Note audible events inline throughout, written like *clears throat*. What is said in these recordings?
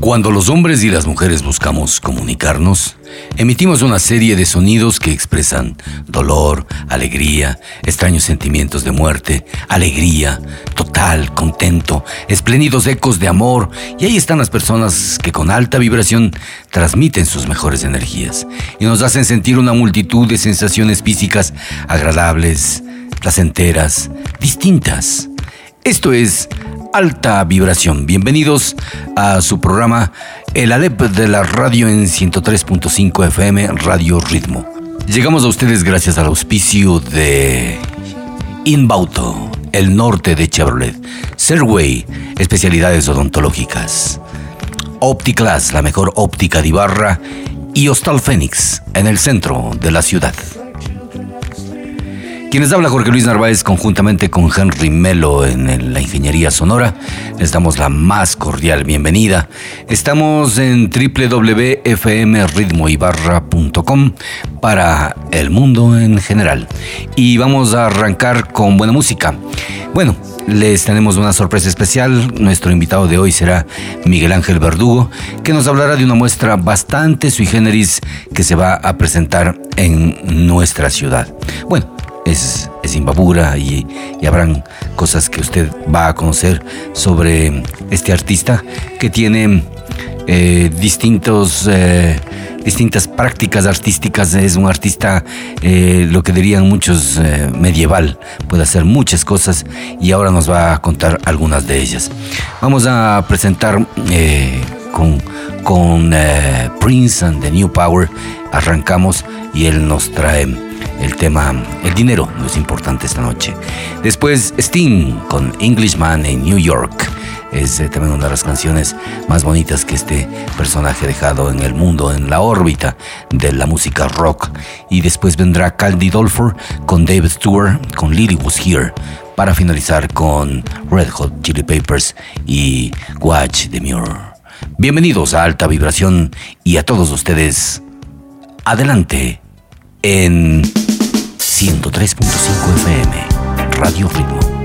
Cuando los hombres y las mujeres buscamos comunicarnos, emitimos una serie de sonidos que expresan dolor, alegría, extraños sentimientos de muerte, alegría, total, contento, espléndidos ecos de amor, y ahí están las personas que con alta vibración transmiten sus mejores energías y nos hacen sentir una multitud de sensaciones físicas agradables, placenteras, distintas. Esto es alta vibración. Bienvenidos a su programa El ADEP de la radio en 103.5 FM Radio Ritmo. Llegamos a ustedes gracias al auspicio de Inbauto, el norte de Chevrolet, Serway, especialidades odontológicas, Opticlass, la mejor óptica de Ibarra, y Hostal Fénix, en el centro de la ciudad. Quienes habla Jorge Luis Narváez conjuntamente con Henry Melo en la Ingeniería Sonora. Les damos la más cordial bienvenida. Estamos en www.fmritmoibarra.com para el mundo en general. Y vamos a arrancar con buena música. Bueno, les tenemos una sorpresa especial. Nuestro invitado de hoy será Miguel Ángel Verdugo, que nos hablará de una muestra bastante sui generis que se va a presentar en nuestra ciudad. Bueno, es, es Imbabura y, habrán cosas que usted va a conocer sobre este artista que tiene eh, distintos, eh, distintas prácticas artísticas. Es un artista, eh, lo que dirían muchos, medieval. Puede hacer muchas cosas y ahora nos va a contar algunas de ellas. Vamos a presentar con, con Prince and the New Power. Arrancamos y él nos trae el tema El dinero no es importante esta noche. Después Sting con Englishman en New York. Es eh, también una de las canciones más bonitas que este personaje ha dejado en el mundo, en la órbita de la música rock. Y después vendrá Caldi Dolford con David Stewart, con Lily Was Here, para finalizar con Red Hot Chili Papers y Watch the Mirror. Bienvenidos a Alta Vibración y a todos ustedes. Adelante en 103.5 FM, Radio Ritmo.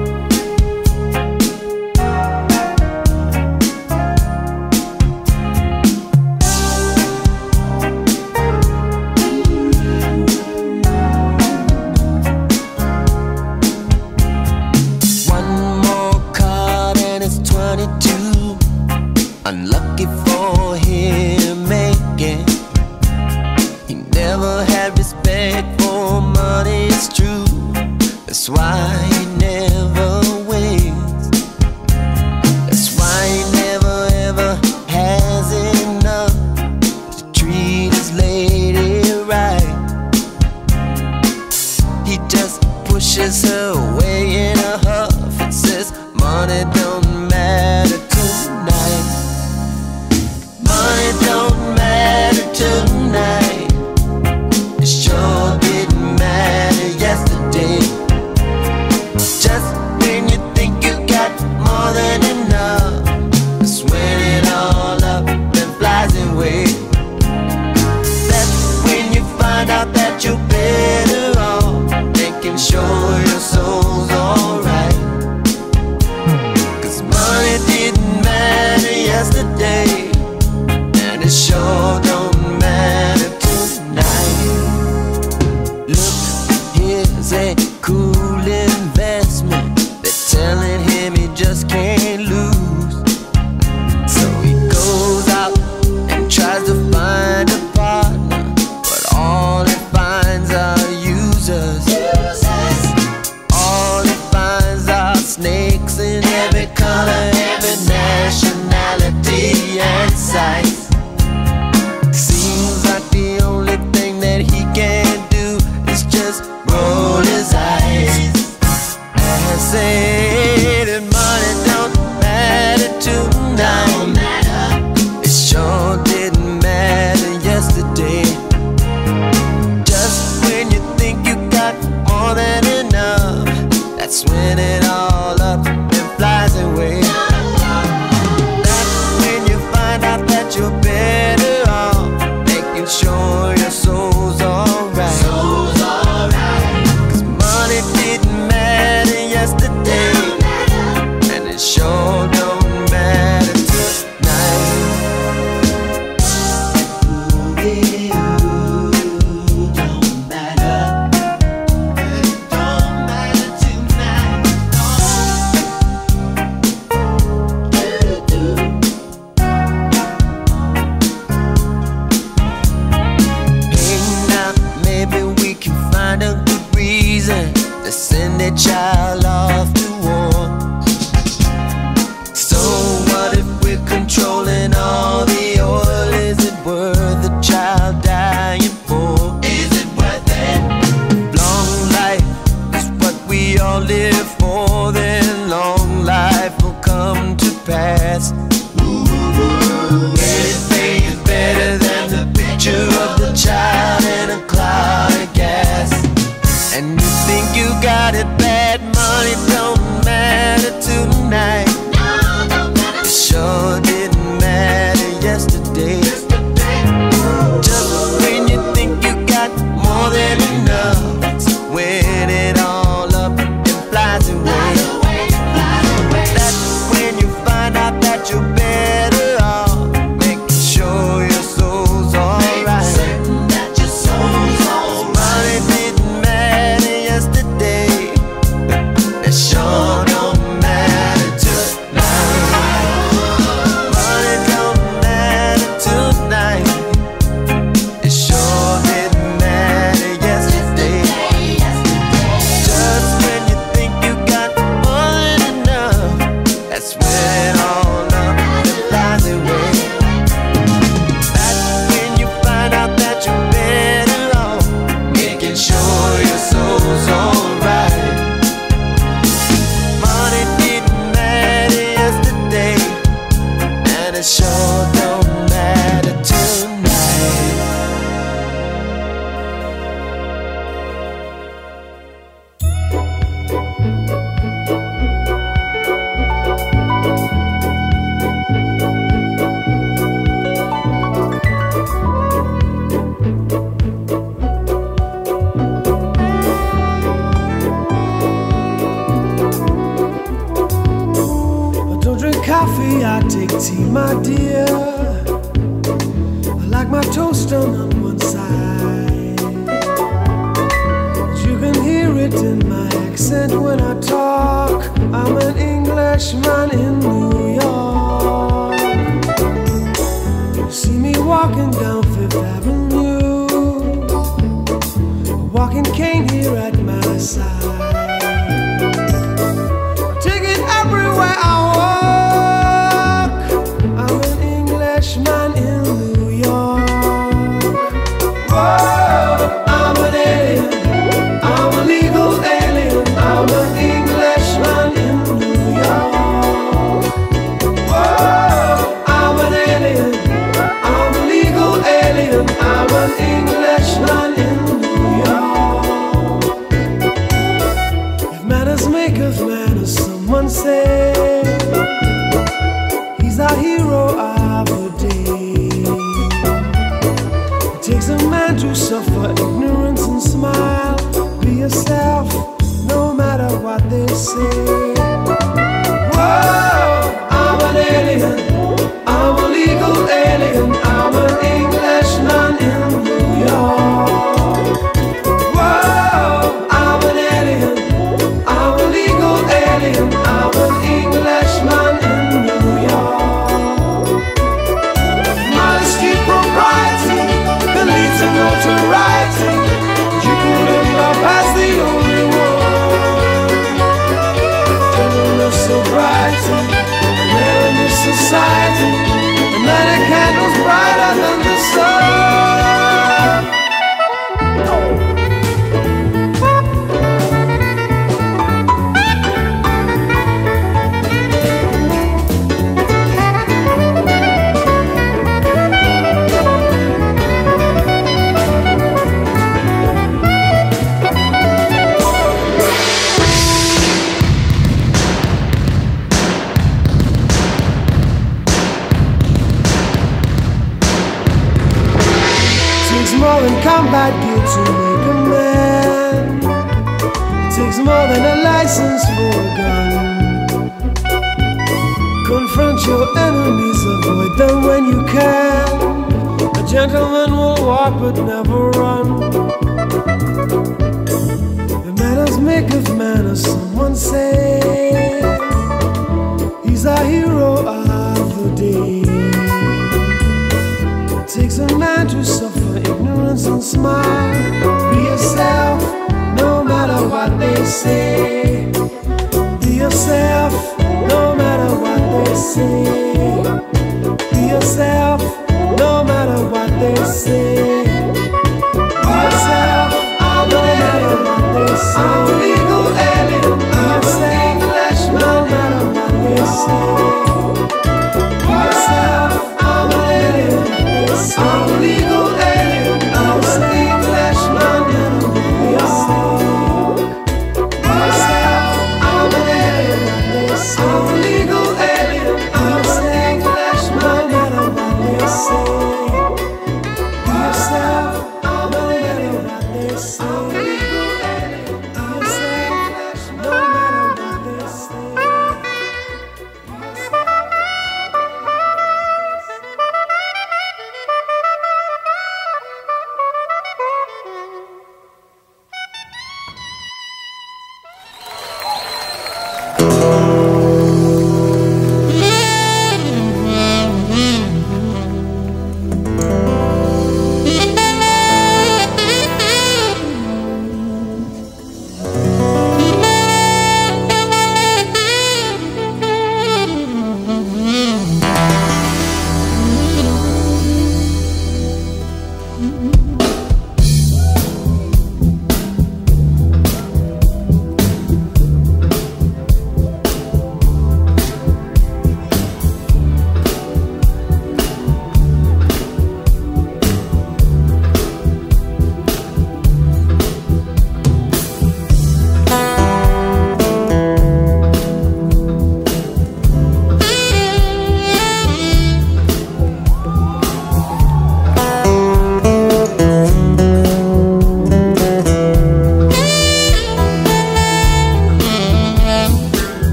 Englishman in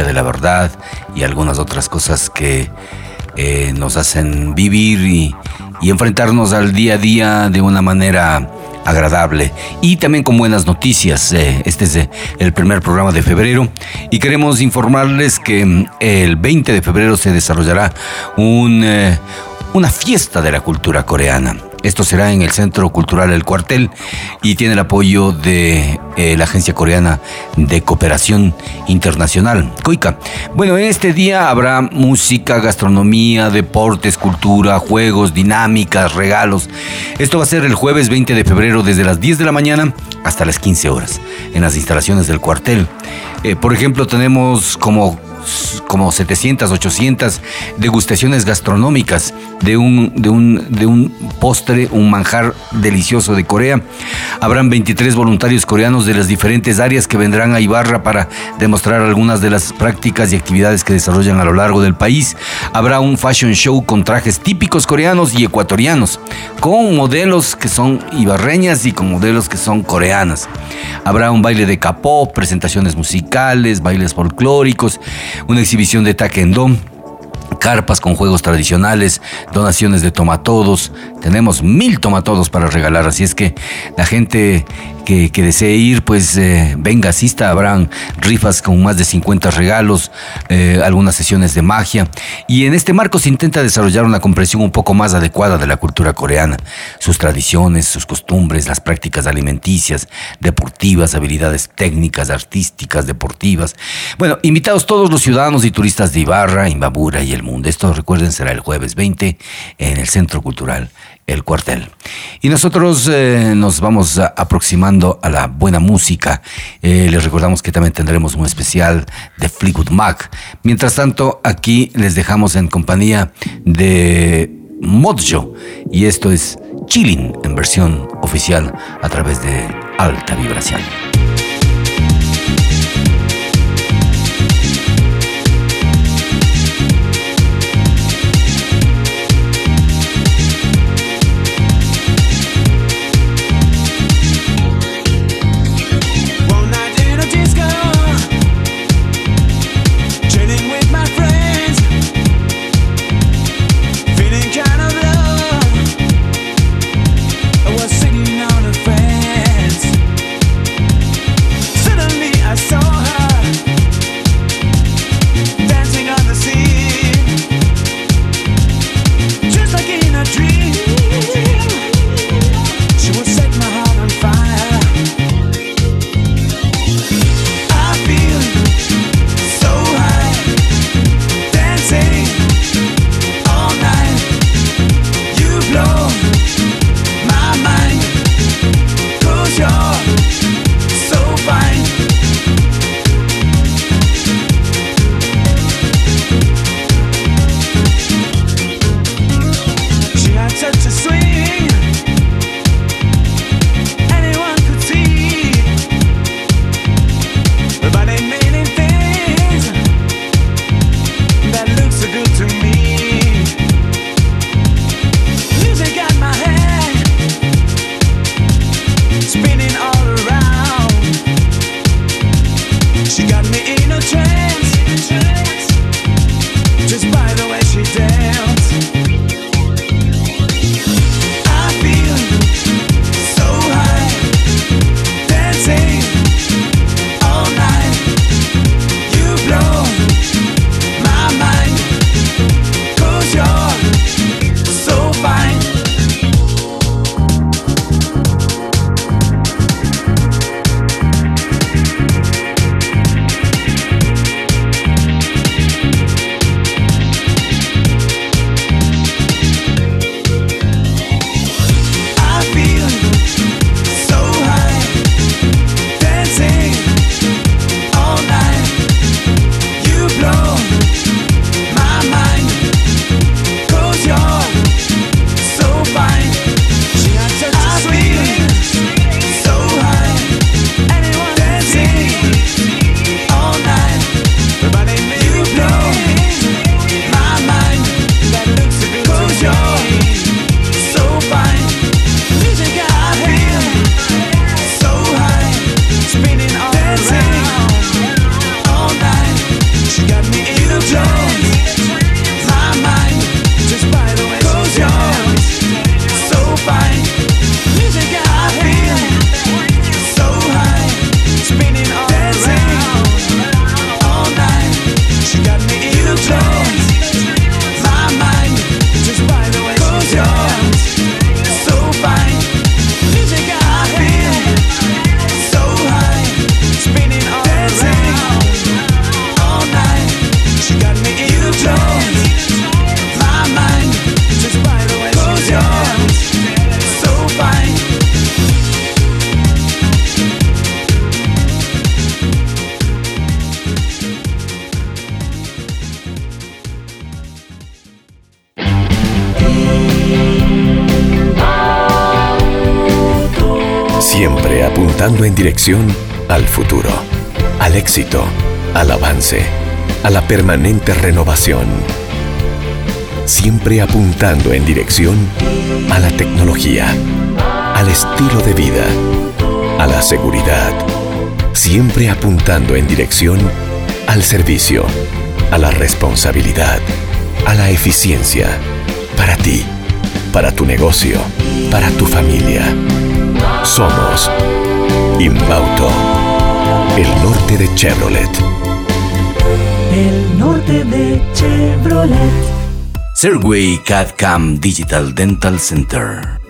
de la verdad y algunas otras cosas que eh, nos hacen vivir y, enfrentarnos al día a día de una manera agradable y también con buenas noticias. Eh, este es eh, el primer programa de febrero y queremos informarles que mm, el 20 de febrero se desarrollará una fiesta de la cultura coreana. Esto será en el Centro Cultural El Cuartel y tiene el apoyo de eh, la Agencia Coreana de Cooperación Internacional, COICA. Bueno, en este día habrá música, gastronomía, deportes, cultura, juegos, dinámicas, regalos. Esto va a ser el jueves 20 de febrero desde las 10 de la mañana hasta las 15 horas en las instalaciones del cuartel. Eh, por ejemplo, tenemos como como 700, 800 degustaciones gastronómicas de un, de un, de un postre, un manjar delicioso de Corea. Habrán 23 voluntarios coreanos de las diferentes áreas que vendrán a Ibarra para demostrar algunas de las prácticas y actividades que desarrollan a lo largo del país. Habrá un fashion show con trajes típicos coreanos y ecuatorianos, con modelos que son ibarreñas y con modelos que son coreanas. Habrá un baile de capó, presentaciones musicales, bailes folclóricos, una exhibición de taekwondo, carpas con juegos tradicionales, donaciones de tomatodos. Tenemos mil tomatodos para regalar, así es que la gente que, desee ir, pues eh, venga, asista. Habrán rifas con más de 50 regalos, eh, algunas sesiones de magia. Y en este marco se intenta desarrollar una comprensión un poco más adecuada de la cultura coreana, sus tradiciones, sus costumbres, las prácticas alimenticias, deportivas, habilidades técnicas, artísticas, deportivas. Bueno, invitados todos los ciudadanos y turistas de Ibarra, Imbabura y el mundo. Esto, recuerden, será el jueves 20 en el Centro Cultural El Cuartel. Y nosotros eh, nos vamos aproximando a la buena música. Eh, les recordamos que también tendremos un especial de Fleetwood Mac. Mientras tanto, aquí les dejamos en compañía de Mojo. Y esto es Chilling en versión oficial a través de Alta Vibración. Permanente renovación. Siempre apuntando en dirección a la tecnología, al estilo de vida, a la seguridad. Siempre apuntando en dirección al servicio, a la responsabilidad, a la eficiencia. Para ti, para tu negocio, para tu familia. Somos Inbauto, el norte de Chevrolet. El norte de Chevrolet. Serway CAD-CAM Digital Dental Center.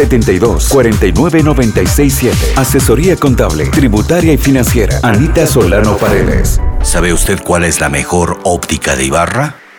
72 49 96 7. Asesoría contable, tributaria y financiera. Anita Solano Paredes. ¿Sabe usted cuál es la mejor óptica de Ibarra?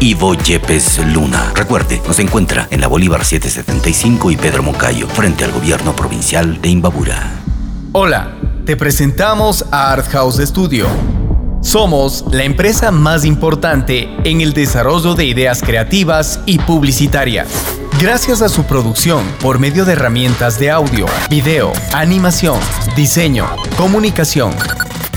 Ivo Yepes Luna. Recuerde, nos encuentra en la Bolívar 775 y Pedro Moncayo, frente al gobierno provincial de Imbabura. Hola, te presentamos a Art House Studio. Somos la empresa más importante en el desarrollo de ideas creativas y publicitarias. Gracias a su producción por medio de herramientas de audio, video, animación, diseño, comunicación.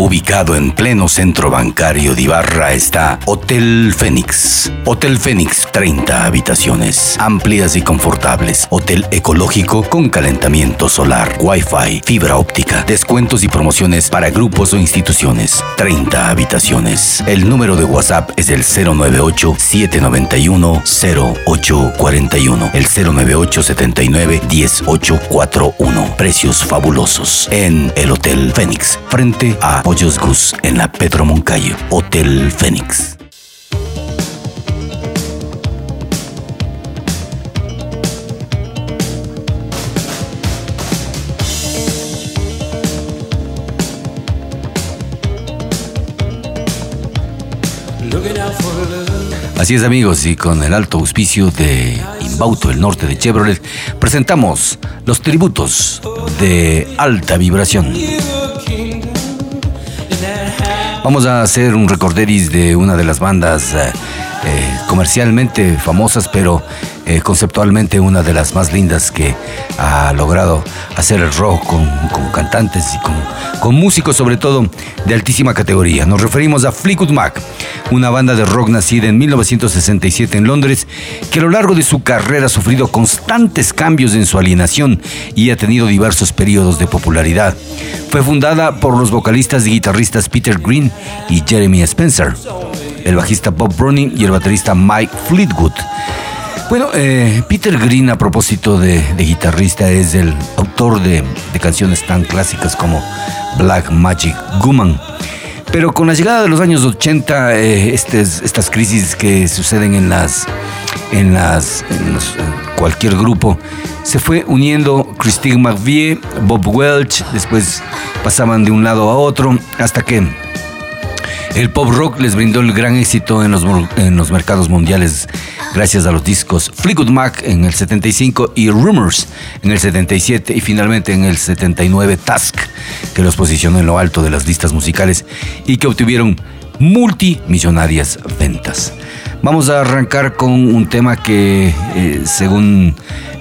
Ubicado en pleno centro bancario de Ibarra está Hotel Fénix. Hotel Fénix, 30 habitaciones, amplias y confortables. Hotel ecológico con calentamiento solar, wifi, fibra óptica, descuentos y promociones para grupos o instituciones. 30 habitaciones. El número de WhatsApp es el 098-791-0841. El 098-79-10841. Precios fabulosos en el Hotel Fénix, frente a Pollos Gus en la Pedro Moncayo, Hotel Fénix. Así es amigos, y con el alto auspicio de Inbauto, el norte de Chevrolet, presentamos los tributos de alta vibración. Vamos a hacer un recorderis de una de las bandas eh, eh, comercialmente famosas, pero eh, conceptualmente una de las más lindas que ha logrado hacer el rock con, con cantantes y con, con músicos sobre todo de altísima categoría. Nos referimos a Fleetwood Mac, una banda de rock nacida en 1967 en Londres que a lo largo de su carrera ha sufrido constantes cambios en su alineación y ha tenido diversos periodos de popularidad. Fue fundada por los vocalistas y guitarristas Peter Green y Jeremy Spencer, el bajista Bob Browning y el baterista Mike Fleetwood. Bueno, eh, Peter Green, a propósito de, guitarrista, es el autor de, canciones tan clásicas como Black Magic Woman. Pero con la llegada de los años 80, eh, estas crisis que suceden en las en las en en cualquier grupo se fue uniendo Christine McVie, Bob Welch, después pasaban de un lado a otro hasta que el pop rock les brindó el gran éxito en los, en los mercados mundiales gracias a los discos Fleetwood Mac en el 75 y Rumors en el 77 y finalmente en el 79 Task, que los posicionó en lo alto de las listas musicales y que obtuvieron multimillonarias ventas. Vamos a arrancar con un tema que, eh, según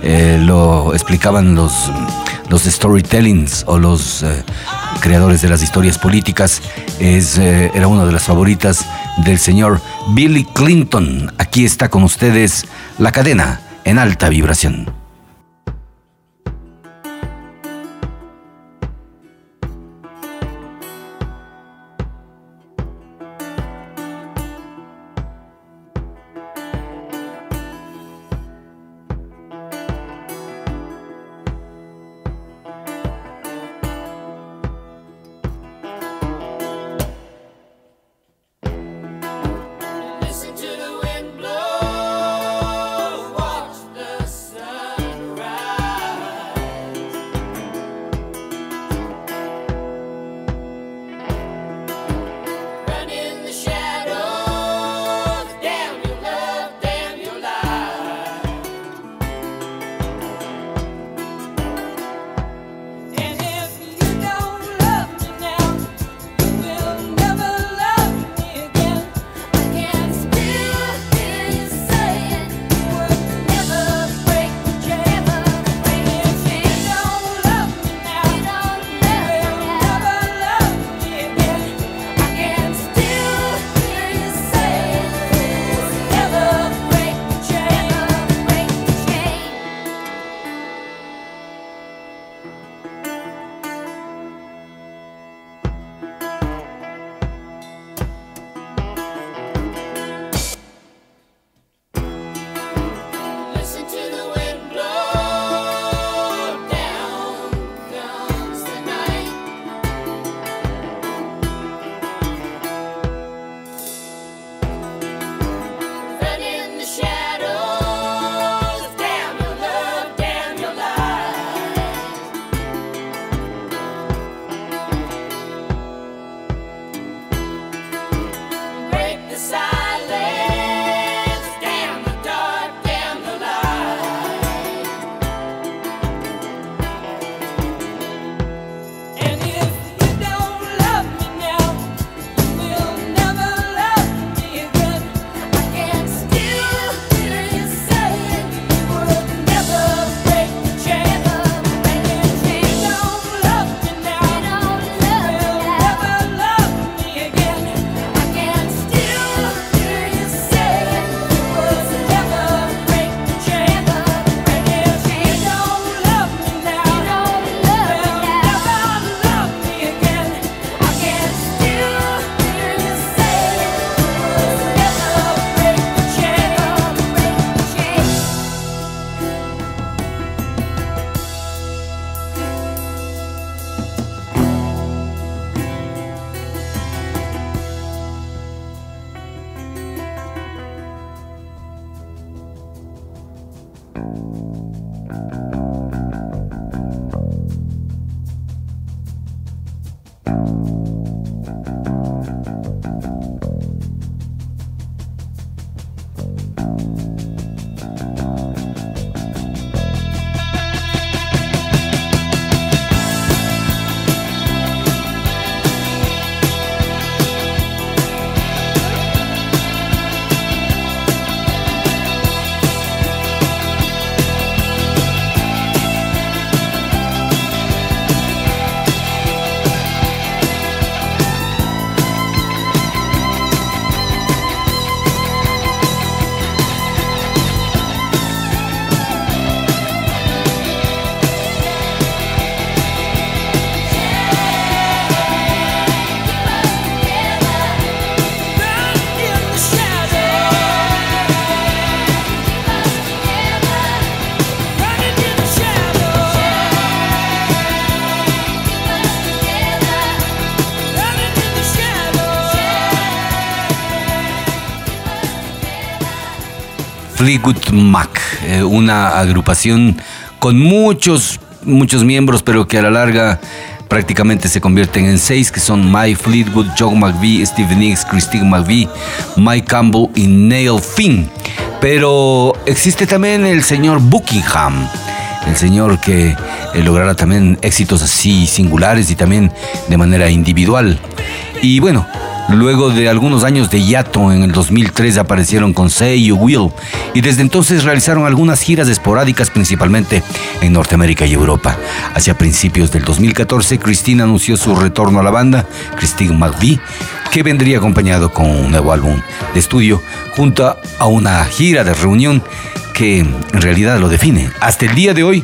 eh, lo explicaban los, los storytellings o los eh, creadores de las historias políticas, es, eh, era una de las favoritas del señor Billy Clinton. Aquí está con ustedes la cadena en alta vibración. Fleetwood Mac, eh, una agrupación con muchos, muchos miembros, pero que a la larga prácticamente se convierten en seis, que son Mike Fleetwood, John McVie, Steve Nicks, Christine McVie, Mike Campbell y Neil Finn. Pero existe también el señor Buckingham, el señor que eh, logrará también éxitos así singulares y también de manera individual. Y bueno, luego de algunos años de hiato, en el 2003 aparecieron con Say You Will y desde entonces realizaron algunas giras esporádicas principalmente en Norteamérica y Europa. Hacia principios del 2014, Christine anunció su retorno a la banda, Christine McVie, que vendría acompañado con un nuevo álbum de estudio junto a una gira de reunión que en realidad lo define. Hasta el día de hoy,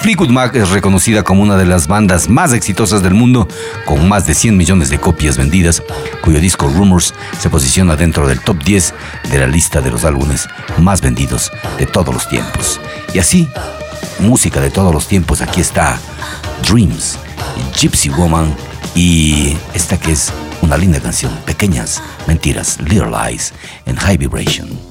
Fleetwood Mac es reconocida como una de las bandas más exitosas del mundo, con más de 100 millones de copias vendidas, cuyo disco Rumors se posiciona dentro del top 10 de la lista de los álbumes más vendidos de todos los tiempos. Y así, música de todos los tiempos, aquí está Dreams, Gypsy Woman y esta que es una linda canción, Pequeñas Mentiras, Little Lies en High Vibration.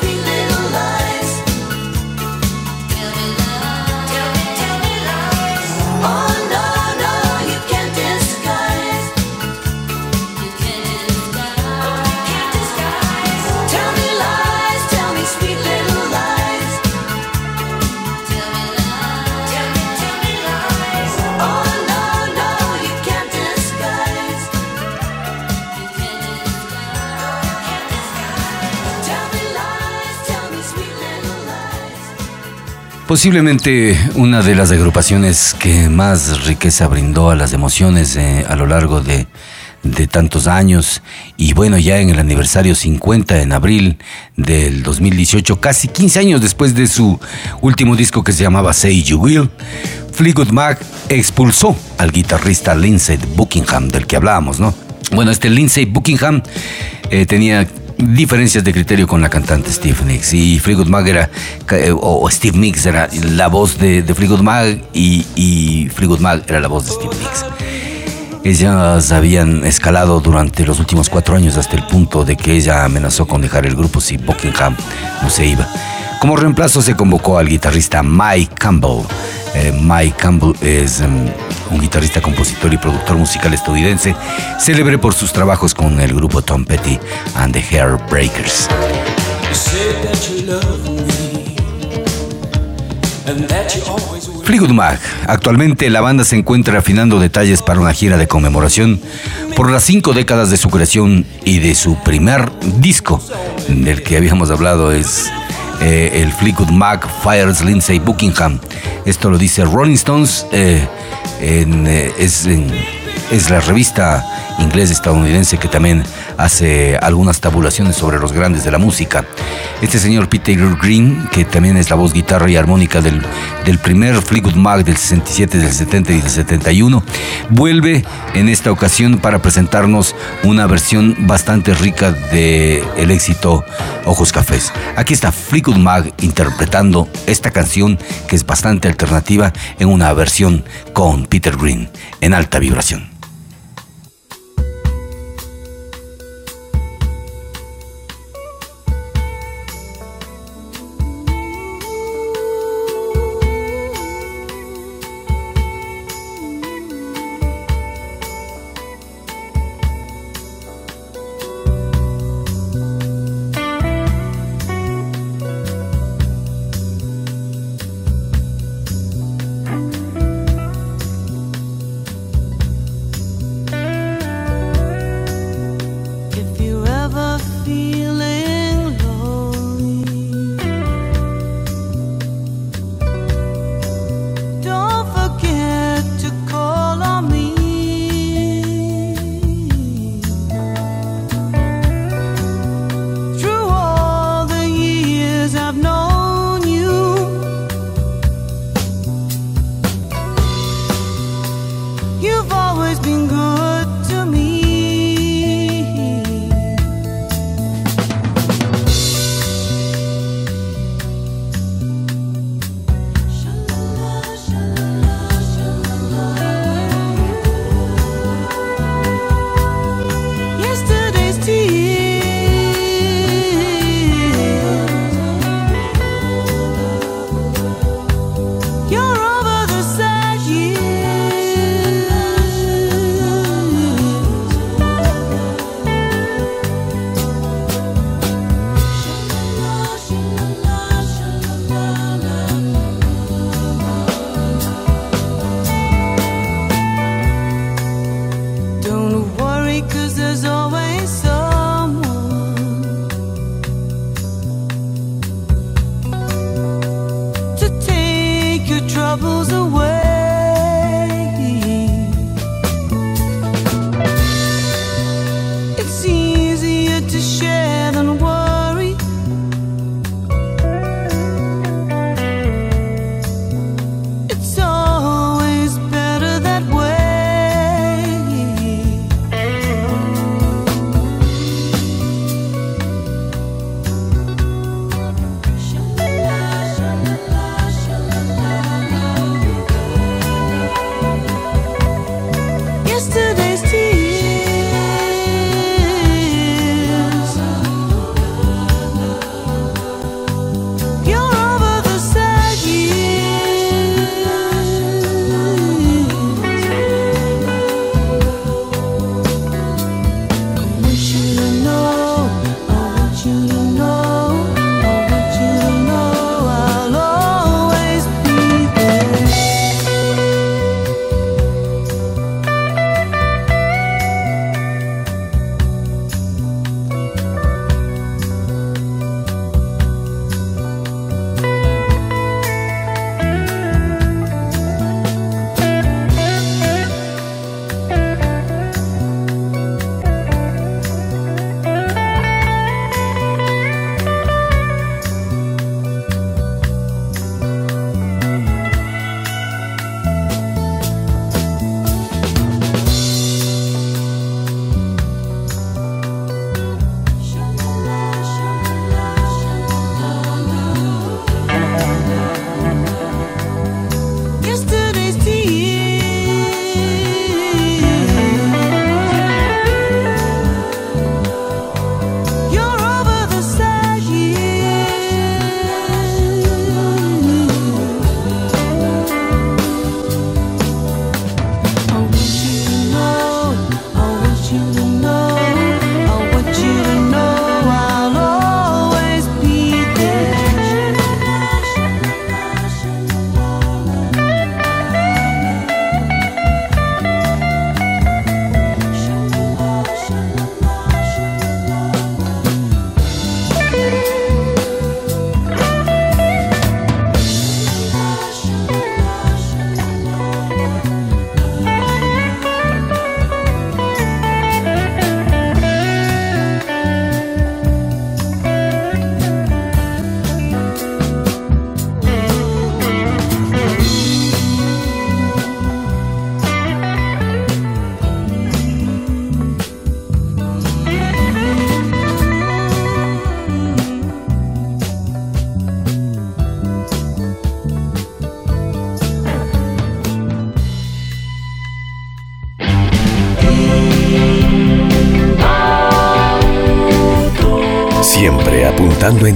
Trust. Posiblemente una de las agrupaciones que más riqueza brindó a las emociones eh, a lo largo de, de tantos años y bueno, ya en el aniversario 50 en abril del 2018, casi 15 años después de su último disco que se llamaba Say You Will, Fleetwood Mac expulsó al guitarrista Lindsey Buckingham del que hablábamos, ¿no? Bueno, este Lindsey Buckingham eh, tenía diferencias de criterio con la cantante Steve Nicks y Fleetwood Mac era eh, o, Steve Nicks era la voz de, de Fleetwood Mac y, y Fleetwood Mac era la voz de Steve Nicks. Ellas habían escalado durante los últimos cuatro años hasta el punto de que ella amenazó con dejar el grupo si Buckingham no se iba. Como reemplazo se convocó al guitarrista Mike Campbell. Eh, Mike Campbell es em, un guitarrista, compositor y productor musical estadounidense, célebre por sus trabajos con el grupo Tom Petty and the Hairbreakers. Fleetwood Mac. Actualmente la banda se encuentra afinando detalles para una gira de conmemoración por las cinco décadas de su creación y de su primer disco, del que habíamos hablado es eh, el Fleetwood Mac Fires Lindsay Buckingham. Esto lo dice Rolling Stones, eh, eh, es, en- es la revista inglés estadounidense que también hace algunas tabulaciones sobre los grandes de la música. Este señor Peter Green, que también es la voz, guitarra y armónica del, del primer Fleetwood Mac del 67, del 70 y del 71, vuelve en esta ocasión para presentarnos una versión bastante rica de el éxito Ojos Cafés. Aquí está Fleetwood Mac interpretando esta canción que es bastante alternativa en una versión con Peter Green en alta vibración.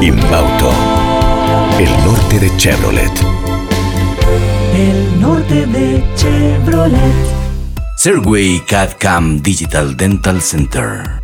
Inbauto, el norte de Chevrolet. El norte de Chevrolet. Serway CAD-CAM Digital Dental Center.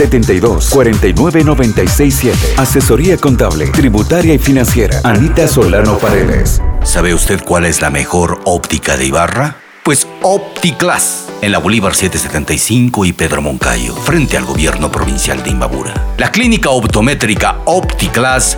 72 49 96 7. Asesoría contable, tributaria y financiera. Anita Solano Paredes. ¿Sabe usted cuál es la mejor óptica de Ibarra? Pues OptiClass, en la Bolívar 775 y Pedro Moncayo, frente al gobierno provincial de Imbabura. La clínica optométrica OptiClass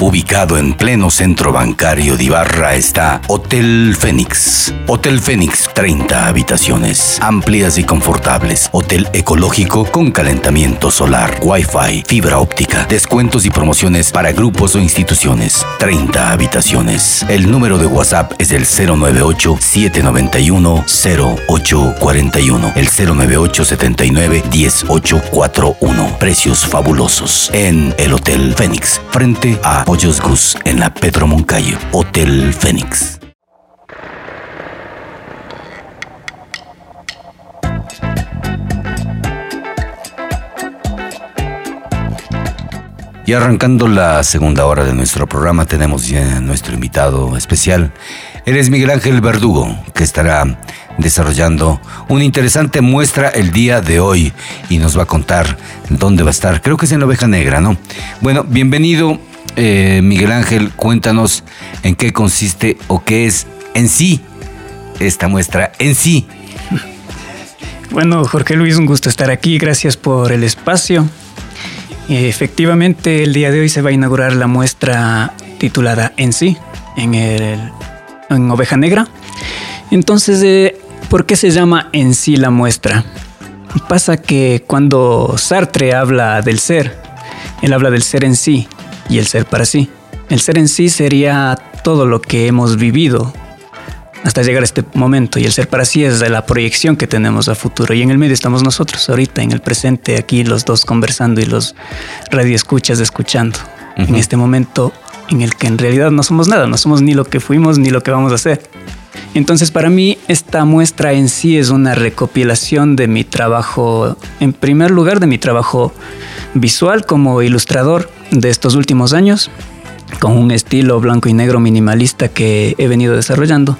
Ubicado en pleno centro bancario de Ibarra está Hotel Fénix. Hotel Fénix, 30 habitaciones, amplias y confortables. Hotel ecológico con calentamiento solar, Wi-Fi, fibra óptica, descuentos y promociones para grupos o instituciones. 30 habitaciones. El número de WhatsApp es el 098-791-0841. El 098-79-10841. Precios fabulosos en el Hotel Fénix, frente a Pollos Gus en la Pedro Moncayo. Hotel Fénix. Y arrancando la segunda hora de nuestro programa, tenemos ya nuestro invitado especial. Él es Miguel Ángel Verdugo, que estará desarrollando una interesante muestra el día de hoy y nos va a contar dónde va a estar. Creo que es en la oveja negra, ¿no? Bueno, bienvenido, eh, Miguel Ángel. Cuéntanos en qué consiste o qué es en sí esta muestra en sí. Bueno, Jorge Luis, un gusto estar aquí. Gracias por el espacio. Efectivamente, el día de hoy se va a inaugurar la muestra titulada En sí, en, el, en Oveja Negra. Entonces, eh, ¿por qué se llama En sí la muestra? Pasa que cuando Sartre habla del ser, él habla del ser en sí y el ser para sí. El ser en sí sería todo lo que hemos vivido hasta llegar a este momento. Y el ser para sí es de la proyección que tenemos a futuro. Y en el medio estamos nosotros, ahorita, en el presente, aquí los dos conversando y los radioescuchas escuchando. En este momento en el que en realidad no somos nada, no somos ni lo que fuimos ni lo que vamos a hacer. Entonces para mí esta muestra en sí es una recopilación de mi trabajo, en primer lugar de mi trabajo visual como ilustrador de estos últimos años, con un estilo blanco y negro minimalista que he venido desarrollando,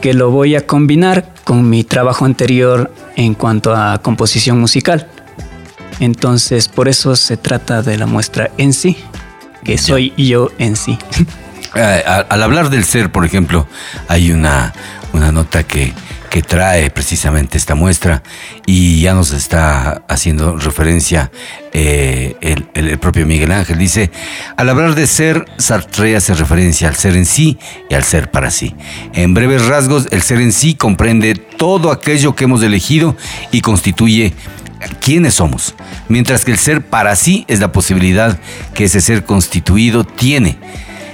que lo voy a combinar con mi trabajo anterior en cuanto a composición musical. Entonces por eso se trata de la muestra en sí, que soy yo en sí. *laughs* Eh, al hablar del ser, por ejemplo, hay una, una nota que, que trae precisamente esta muestra y ya nos está haciendo referencia eh, el- el propio Miguel Ángel. Dice, al hablar de ser, Sartre hace referencia al ser en sí y al ser para sí. En breves rasgos, el ser en sí comprende todo aquello que hemos elegido y constituye quiénes somos, mientras que el ser para sí es la posibilidad que ese ser constituido tiene.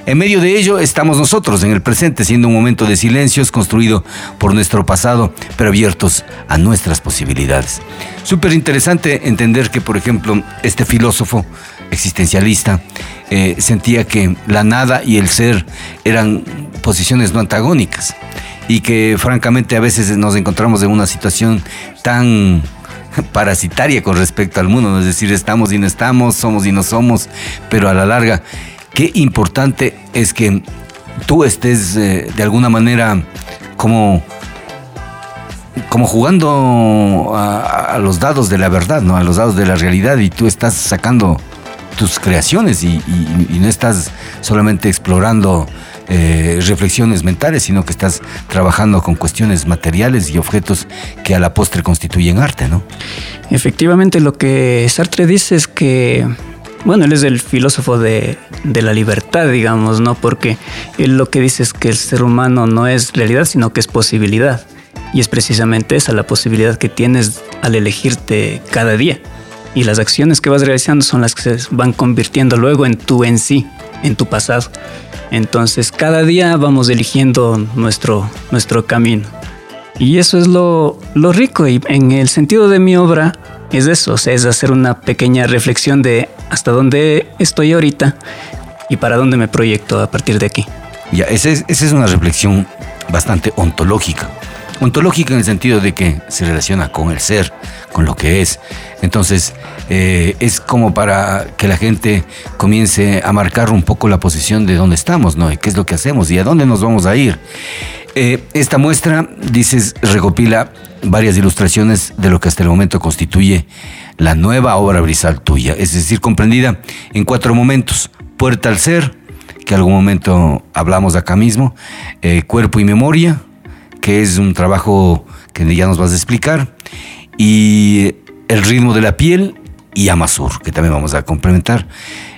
En medio de ello estamos nosotros en el presente, siendo un momento de silencios construido por nuestro pasado, pero abiertos a nuestras posibilidades. Súper interesante entender que, por ejemplo, este filósofo existencialista eh, sentía que la nada y el ser eran posiciones no antagónicas y que francamente a veces nos encontramos en una situación tan parasitaria con respecto al mundo, es decir, estamos y no estamos, somos y no somos, pero a la larga, qué importante es que tú estés eh, de alguna manera como como jugando a, los dados de la verdad, ¿no? A los dados de la realidad y tú estás sacando tus creaciones y no estás solamente explorando eh, reflexiones mentales, sino que estás trabajando con cuestiones materiales y objetos que a la postre constituyen arte, ¿no? Efectivamente, lo que Sartre dice es que, bueno, él es el filósofo de, de la libertad, digamos, ¿no? Porque él lo que dice es que el ser humano no es realidad, sino que es posibilidad. Y es precisamente esa la posibilidad que tienes al elegirte cada día. Y las acciones que vas realizando son las que se van convirtiendo luego en tu en sí, en tu pasado. Entonces, cada día vamos eligiendo nuestro, nuestro camino. Y eso es lo, lo rico y en el sentido de mi obra es eso, o sea, es hacer una pequeña reflexión de hasta dónde estoy ahorita y para dónde me proyecto a partir de aquí. Ya, esa es, esa es una reflexión bastante ontológica. Ontológica en el sentido de que se relaciona con el ser, con lo que es. Entonces, eh, es como para que la gente comience a marcar un poco la posición de dónde estamos, ¿no? Y qué es lo que hacemos y a dónde nos vamos a ir. Eh, esta muestra, dices, recopila varias ilustraciones de lo que hasta el momento constituye la nueva obra brisal tuya, es decir, comprendida en cuatro momentos. Puerta al ser, que algún momento hablamos acá mismo, eh, cuerpo y memoria, que es un trabajo que ya nos vas a explicar, y el ritmo de la piel y Amasur, que también vamos a complementar.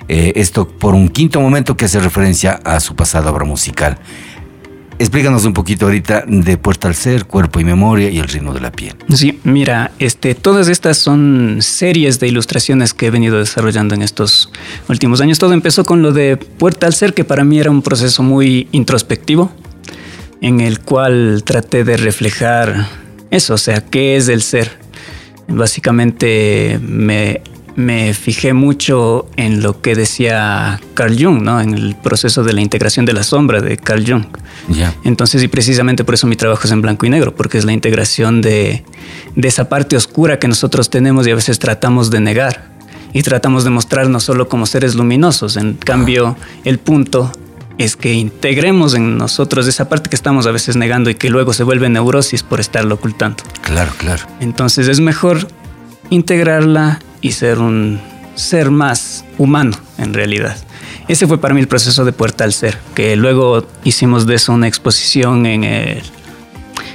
Eh, esto por un quinto momento que hace referencia a su pasada obra musical. Explícanos un poquito ahorita de Puerta al Ser, Cuerpo y Memoria y el ritmo de la piel. Sí, mira, este, todas estas son series de ilustraciones que he venido desarrollando en estos últimos años. Todo empezó con lo de Puerta al Ser, que para mí era un proceso muy introspectivo, en el cual traté de reflejar eso, o sea, qué es el ser. Básicamente me, me fijé mucho en lo que decía Carl Jung, ¿no? En el proceso de la integración de la sombra de Carl Jung. Entonces, y precisamente por eso mi trabajo es en blanco y negro, porque es la integración de, de esa parte oscura que nosotros tenemos y a veces tratamos de negar. Y tratamos de mostrarnos solo como seres luminosos. En cambio, el punto es que integremos en nosotros esa parte que estamos a veces negando y que luego se vuelve neurosis por estarlo ocultando. Claro, claro. Entonces es mejor integrarla y ser un ser más humano en realidad. Ese fue para mí el proceso de Puerta al Ser, que luego hicimos de eso una exposición en el,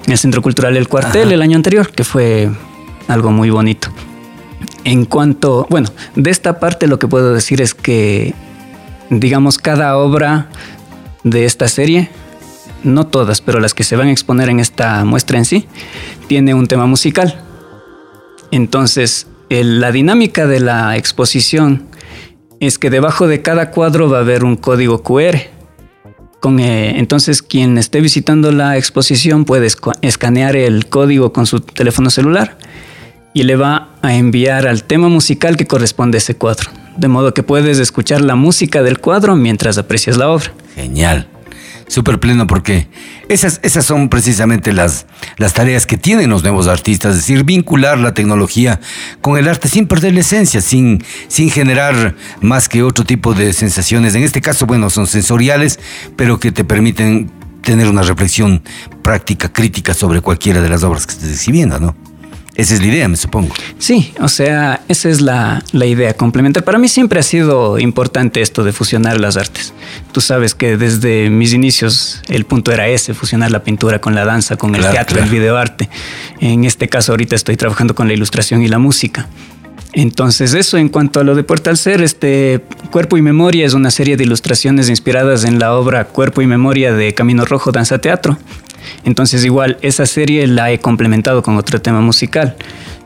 en el Centro Cultural El Cuartel el año anterior, que fue algo muy bonito. En cuanto, bueno, de esta parte lo que puedo decir es que, digamos, cada obra de esta serie, no todas, pero las que se van a exponer en esta muestra en sí, tiene un tema musical. Entonces, la dinámica de la exposición es que debajo de cada cuadro va a haber un código QR. Eh, entonces, quien esté visitando la exposición puede escanear el código con su teléfono celular y le va a enviar al tema musical que corresponde a ese cuadro. De modo que puedes escuchar la música del cuadro mientras aprecias la obra. Genial. Súper pleno porque esas, esas son precisamente las, las tareas que tienen los nuevos artistas, es decir, vincular la tecnología con el arte sin perder la esencia, sin, sin generar más que otro tipo de sensaciones. En este caso, bueno, son sensoriales, pero que te permiten tener una reflexión práctica, crítica sobre cualquiera de las obras que estés exhibiendo, ¿no? Esa es la idea, me supongo. Sí, o sea, esa es la, la idea complementar. Para mí siempre ha sido importante esto de fusionar las artes. Tú sabes que desde mis inicios el punto era ese, fusionar la pintura con la danza, con el Claro, teatro, claro. el videoarte. En este caso ahorita estoy trabajando con la ilustración y la música. Entonces eso en cuanto a lo de Puerta al Ser, este Cuerpo y Memoria es una serie de ilustraciones inspiradas en la obra Cuerpo y Memoria de Camino Rojo Danza Teatro. Entonces igual esa serie la he complementado con otro tema musical.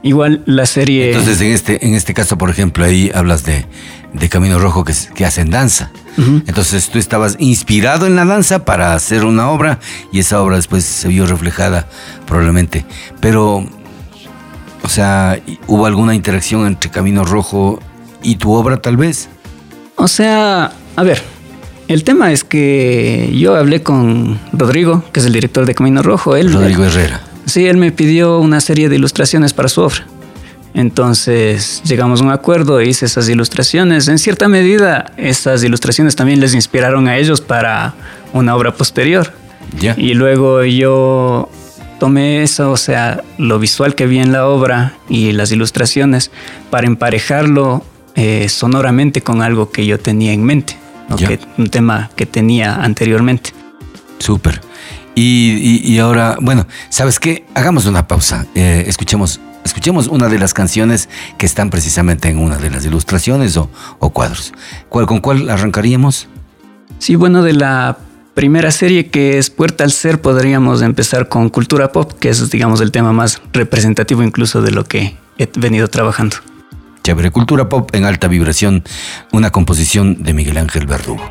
Igual la serie... Entonces, en este, en este caso, por ejemplo, ahí hablas de, de Camino Rojo que, que hacen danza. Entonces, tú estabas inspirado en la danza para hacer una obra y esa obra después se vio reflejada probablemente. Pero, o sea, ¿hubo alguna interacción entre Camino Rojo y tu obra tal vez? O sea, a ver, el tema es que yo hablé con Rodrigo, que es el director de Camino Rojo. Él, Rodrigo Herrera. Sí, él me pidió una serie de ilustraciones para su obra. Entonces llegamos a un acuerdo hice esas ilustraciones. En cierta medida, esas ilustraciones también les inspiraron a ellos para una obra posterior. Ya. Y luego yo tomé eso, o sea, lo visual que vi en la obra y las ilustraciones para emparejarlo eh, sonoramente con algo que yo tenía en mente, ¿no? Ya. Que- un tema que tenía anteriormente. Súper. Y, y- y ahora, bueno, ¿sabes qué? Hagamos una pausa. Eh, escuchemos, escuchemos una de las canciones que están precisamente en una de las ilustraciones o, o cuadros. ¿Cuál, ¿Con cuál arrancaríamos? Sí, bueno, de la primera serie que es Puerta al Ser, podríamos empezar con Cultura Pop, que es, digamos, el tema más representativo incluso de lo que he venido trabajando. Chévere, Cultura Pop en alta vibración, una composición de Miguel Ángel Verdugo.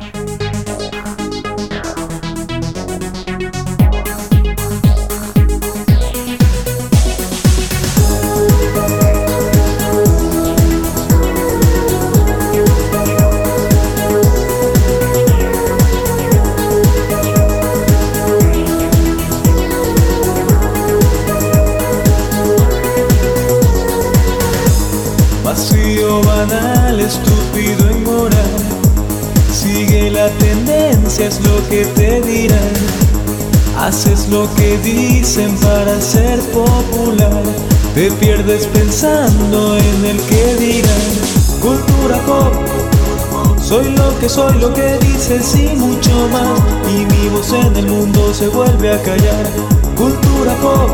Tendencia, es lo que te dirán. Haces lo que dicen para ser popular. Te pierdes pensando en el que dirán. Cultura pop. Soy lo que soy, lo que dices y mucho más. Y mi voz en el mundo se vuelve a callar. Cultura pop.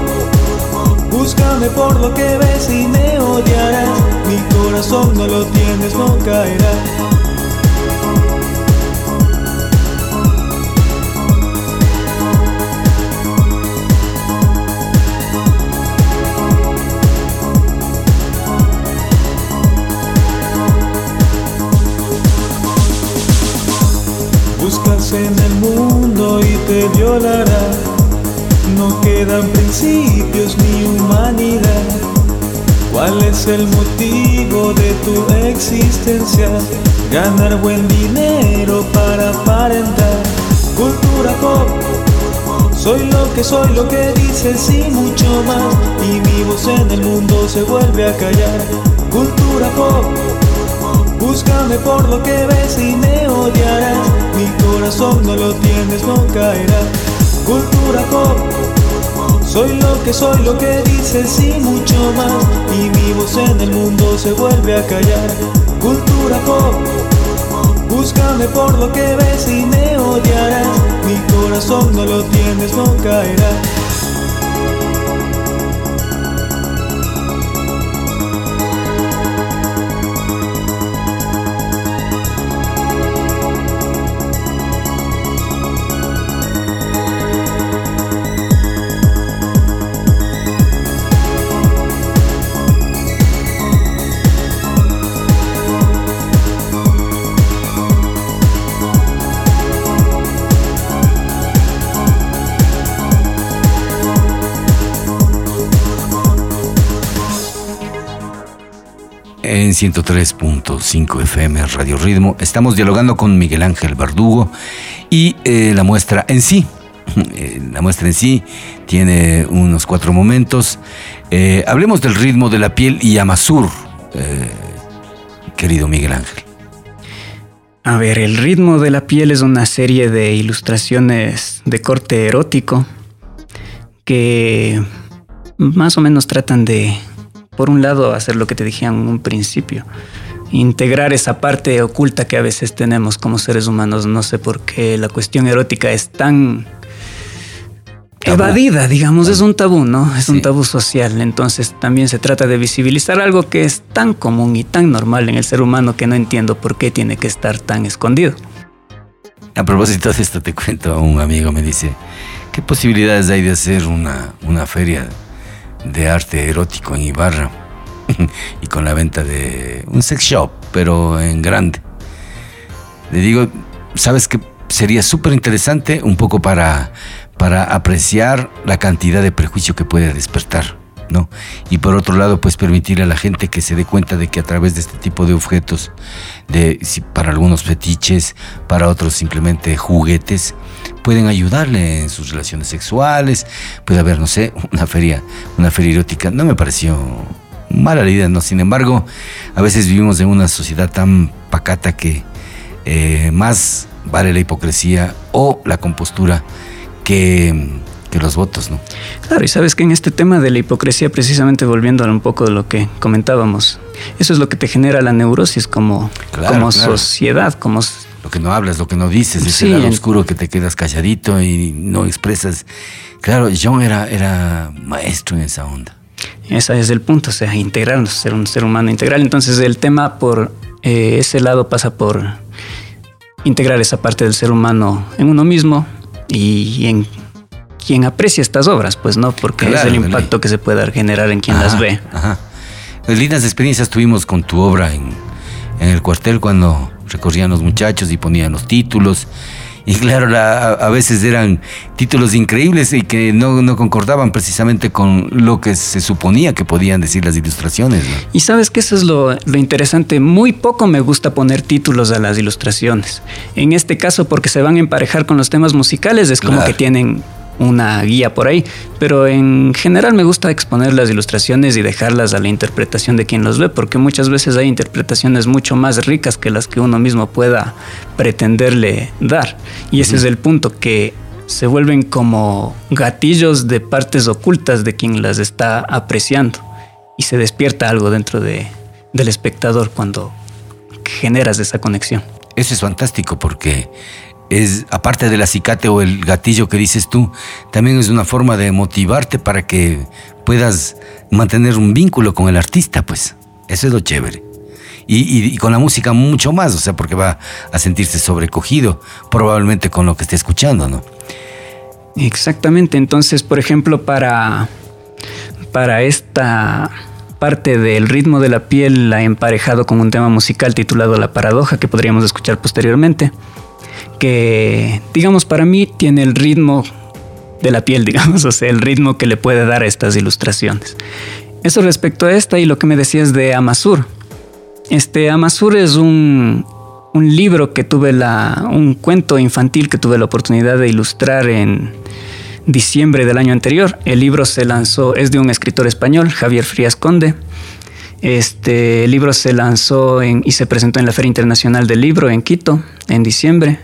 Búscame por lo que ves y me odiarás. Mi corazón no lo tienes, no caerá. Violará. No quedan principios ni humanidad. ¿Cuál es el motivo de tu existencia? Ganar buen dinero para aparentar. Cultura pop. Soy lo que soy, lo que dices y mucho más. Y mi voz en el mundo se vuelve a callar. Cultura pop. Búscame por lo que ves y me odiarás. Mi corazón no lo tienes, no caerá. Cultura pop. Soy lo que soy, lo que dices y mucho más. Y mi voz en el mundo se vuelve a callar. Cultura pop. Búscame por lo que ves y me odiarás. Mi corazón no lo tienes, no caerá. 103.5 FM Radio Ritmo. Estamos dialogando con Miguel Ángel Verdugo y eh, la muestra en sí. *laughs* eh, La muestra en sí tiene unos cuatro momentos. Eh, hablemos del ritmo de la piel y Amasur, querido Miguel Ángel. A ver, el ritmo de la piel es una serie de ilustraciones de corte erótico que más o menos tratan de, por un lado, hacer lo que te dije en un principio, integrar esa parte oculta que a veces tenemos como seres humanos. No sé por qué la cuestión erótica es tan evadida, digamos, es un tabú, ¿no? Es un tabú social. Entonces también se trata de visibilizar algo que es tan común y tan normal en el ser humano que no entiendo por qué tiene que estar tan escondido. A propósito de esto, te cuento, un amigo me dice, ¿qué posibilidades hay de hacer una, una feria de arte erótico en Ibarra? *laughs* y con la venta de un sex shop, pero en grande. Le digo, ¿sabes qué? Sería súper interesante un poco para, para apreciar la cantidad de prejuicio que puede despertar. ¿No? Y por otro lado, pues permitir a la gente que se dé cuenta de que a través de este tipo de objetos, de, para algunos fetiches, para otros simplemente juguetes, pueden ayudarle en sus relaciones sexuales. Puede haber, no sé, una feria, una feria erótica. No me pareció mala la idea, ¿no? Sin embargo, a veces vivimos en una sociedad tan pacata que eh, más vale la hipocresía o la compostura que, que los votos, ¿no? Claro, y sabes que en este tema de la hipocresía, precisamente volviendo a un poco de lo que comentábamos, eso es lo que te genera la neurosis como, Claro, como claro. sociedad, como Lo que no hablas, lo que no dices, ese lado en- oscuro que te quedas calladito y no expresas. Claro, John era, era maestro en esa onda. ese es el punto, o sea, integrarnos, ser un ser humano integral. Entonces el tema por eh, ese lado pasa por integrar esa parte del ser humano en uno mismo y en quien aprecia estas obras, pues no, porque es el impacto que se pueda generar en quien Ajá, las ve. Ajá. Pues lindas experiencias tuvimos con tu obra en, en el cuartel cuando recorrían los muchachos y ponían los títulos. Y claro, la- a, a veces eran títulos increíbles y que no, no concordaban precisamente con lo que se suponía que podían decir las ilustraciones. ¿no? Y sabes que eso es lo, lo interesante. Muy poco me gusta poner títulos a las ilustraciones. En este caso, porque se van a emparejar con los temas musicales, es como Claro. que tienen una guía por ahí. Pero en general me gusta exponer las ilustraciones y dejarlas a la interpretación de quien los ve, porque muchas veces hay interpretaciones mucho más ricas que las que uno mismo pueda pretenderle dar. Y ese es el punto, que se vuelven como gatillos de partes ocultas de quien las está apreciando y se despierta algo dentro de, del espectador cuando generas esa conexión. Eso es fantástico porque es, aparte del acicate o el gatillo que dices tú, también es una forma de motivarte para que puedas mantener un vínculo con el artista, pues. Eso es lo chévere. Y, y- con la música mucho más, o sea, porque va a sentirse sobrecogido, probablemente con lo que esté escuchando, ¿no? Exactamente, entonces, por ejemplo, para, para esta parte del ritmo de la piel la he emparejado con un tema musical titulado La Paradoja, que podríamos escuchar posteriormente, que, digamos, para mí tiene el ritmo de la piel, *laughs* digamos, o sea, el ritmo que le puede dar a estas ilustraciones. Eso respecto a esta y lo que me decías de Amasur. Este Amasur es un, un libro que tuve la, un cuento infantil que tuve la oportunidad de ilustrar en diciembre del año anterior. El libro se lanzó, es de un escritor español, Javier Frías Conde. Este libro se lanzó y se presentó en la Feria Internacional del Libro en Quito en diciembre.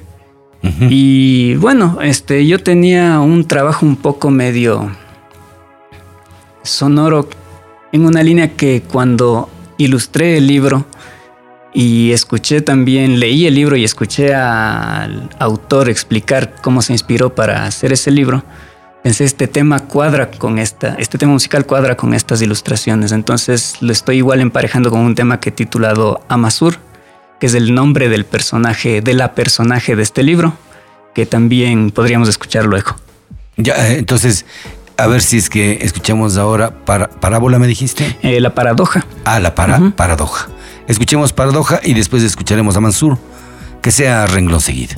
Y bueno, este, yo tenía un trabajo un poco medio sonoro en una línea que cuando ilustré el libro y escuché también, leí el libro y escuché al autor explicar cómo se inspiró para hacer ese libro, pensé este tema cuadra con esta, este tema musical cuadra con estas ilustraciones, entonces lo estoy igual emparejando con un tema que he titulado Amasur, que es el nombre del personaje, de la personaje de este libro, que también podríamos escuchar luego. Ya, eh, entonces, a ver si es que escuchamos ahora para, parábola, me dijiste. Eh, la paradoja. Ah, la para, paradoja. Escuchemos paradoja y después escucharemos a Mansur, que sea renglón seguido.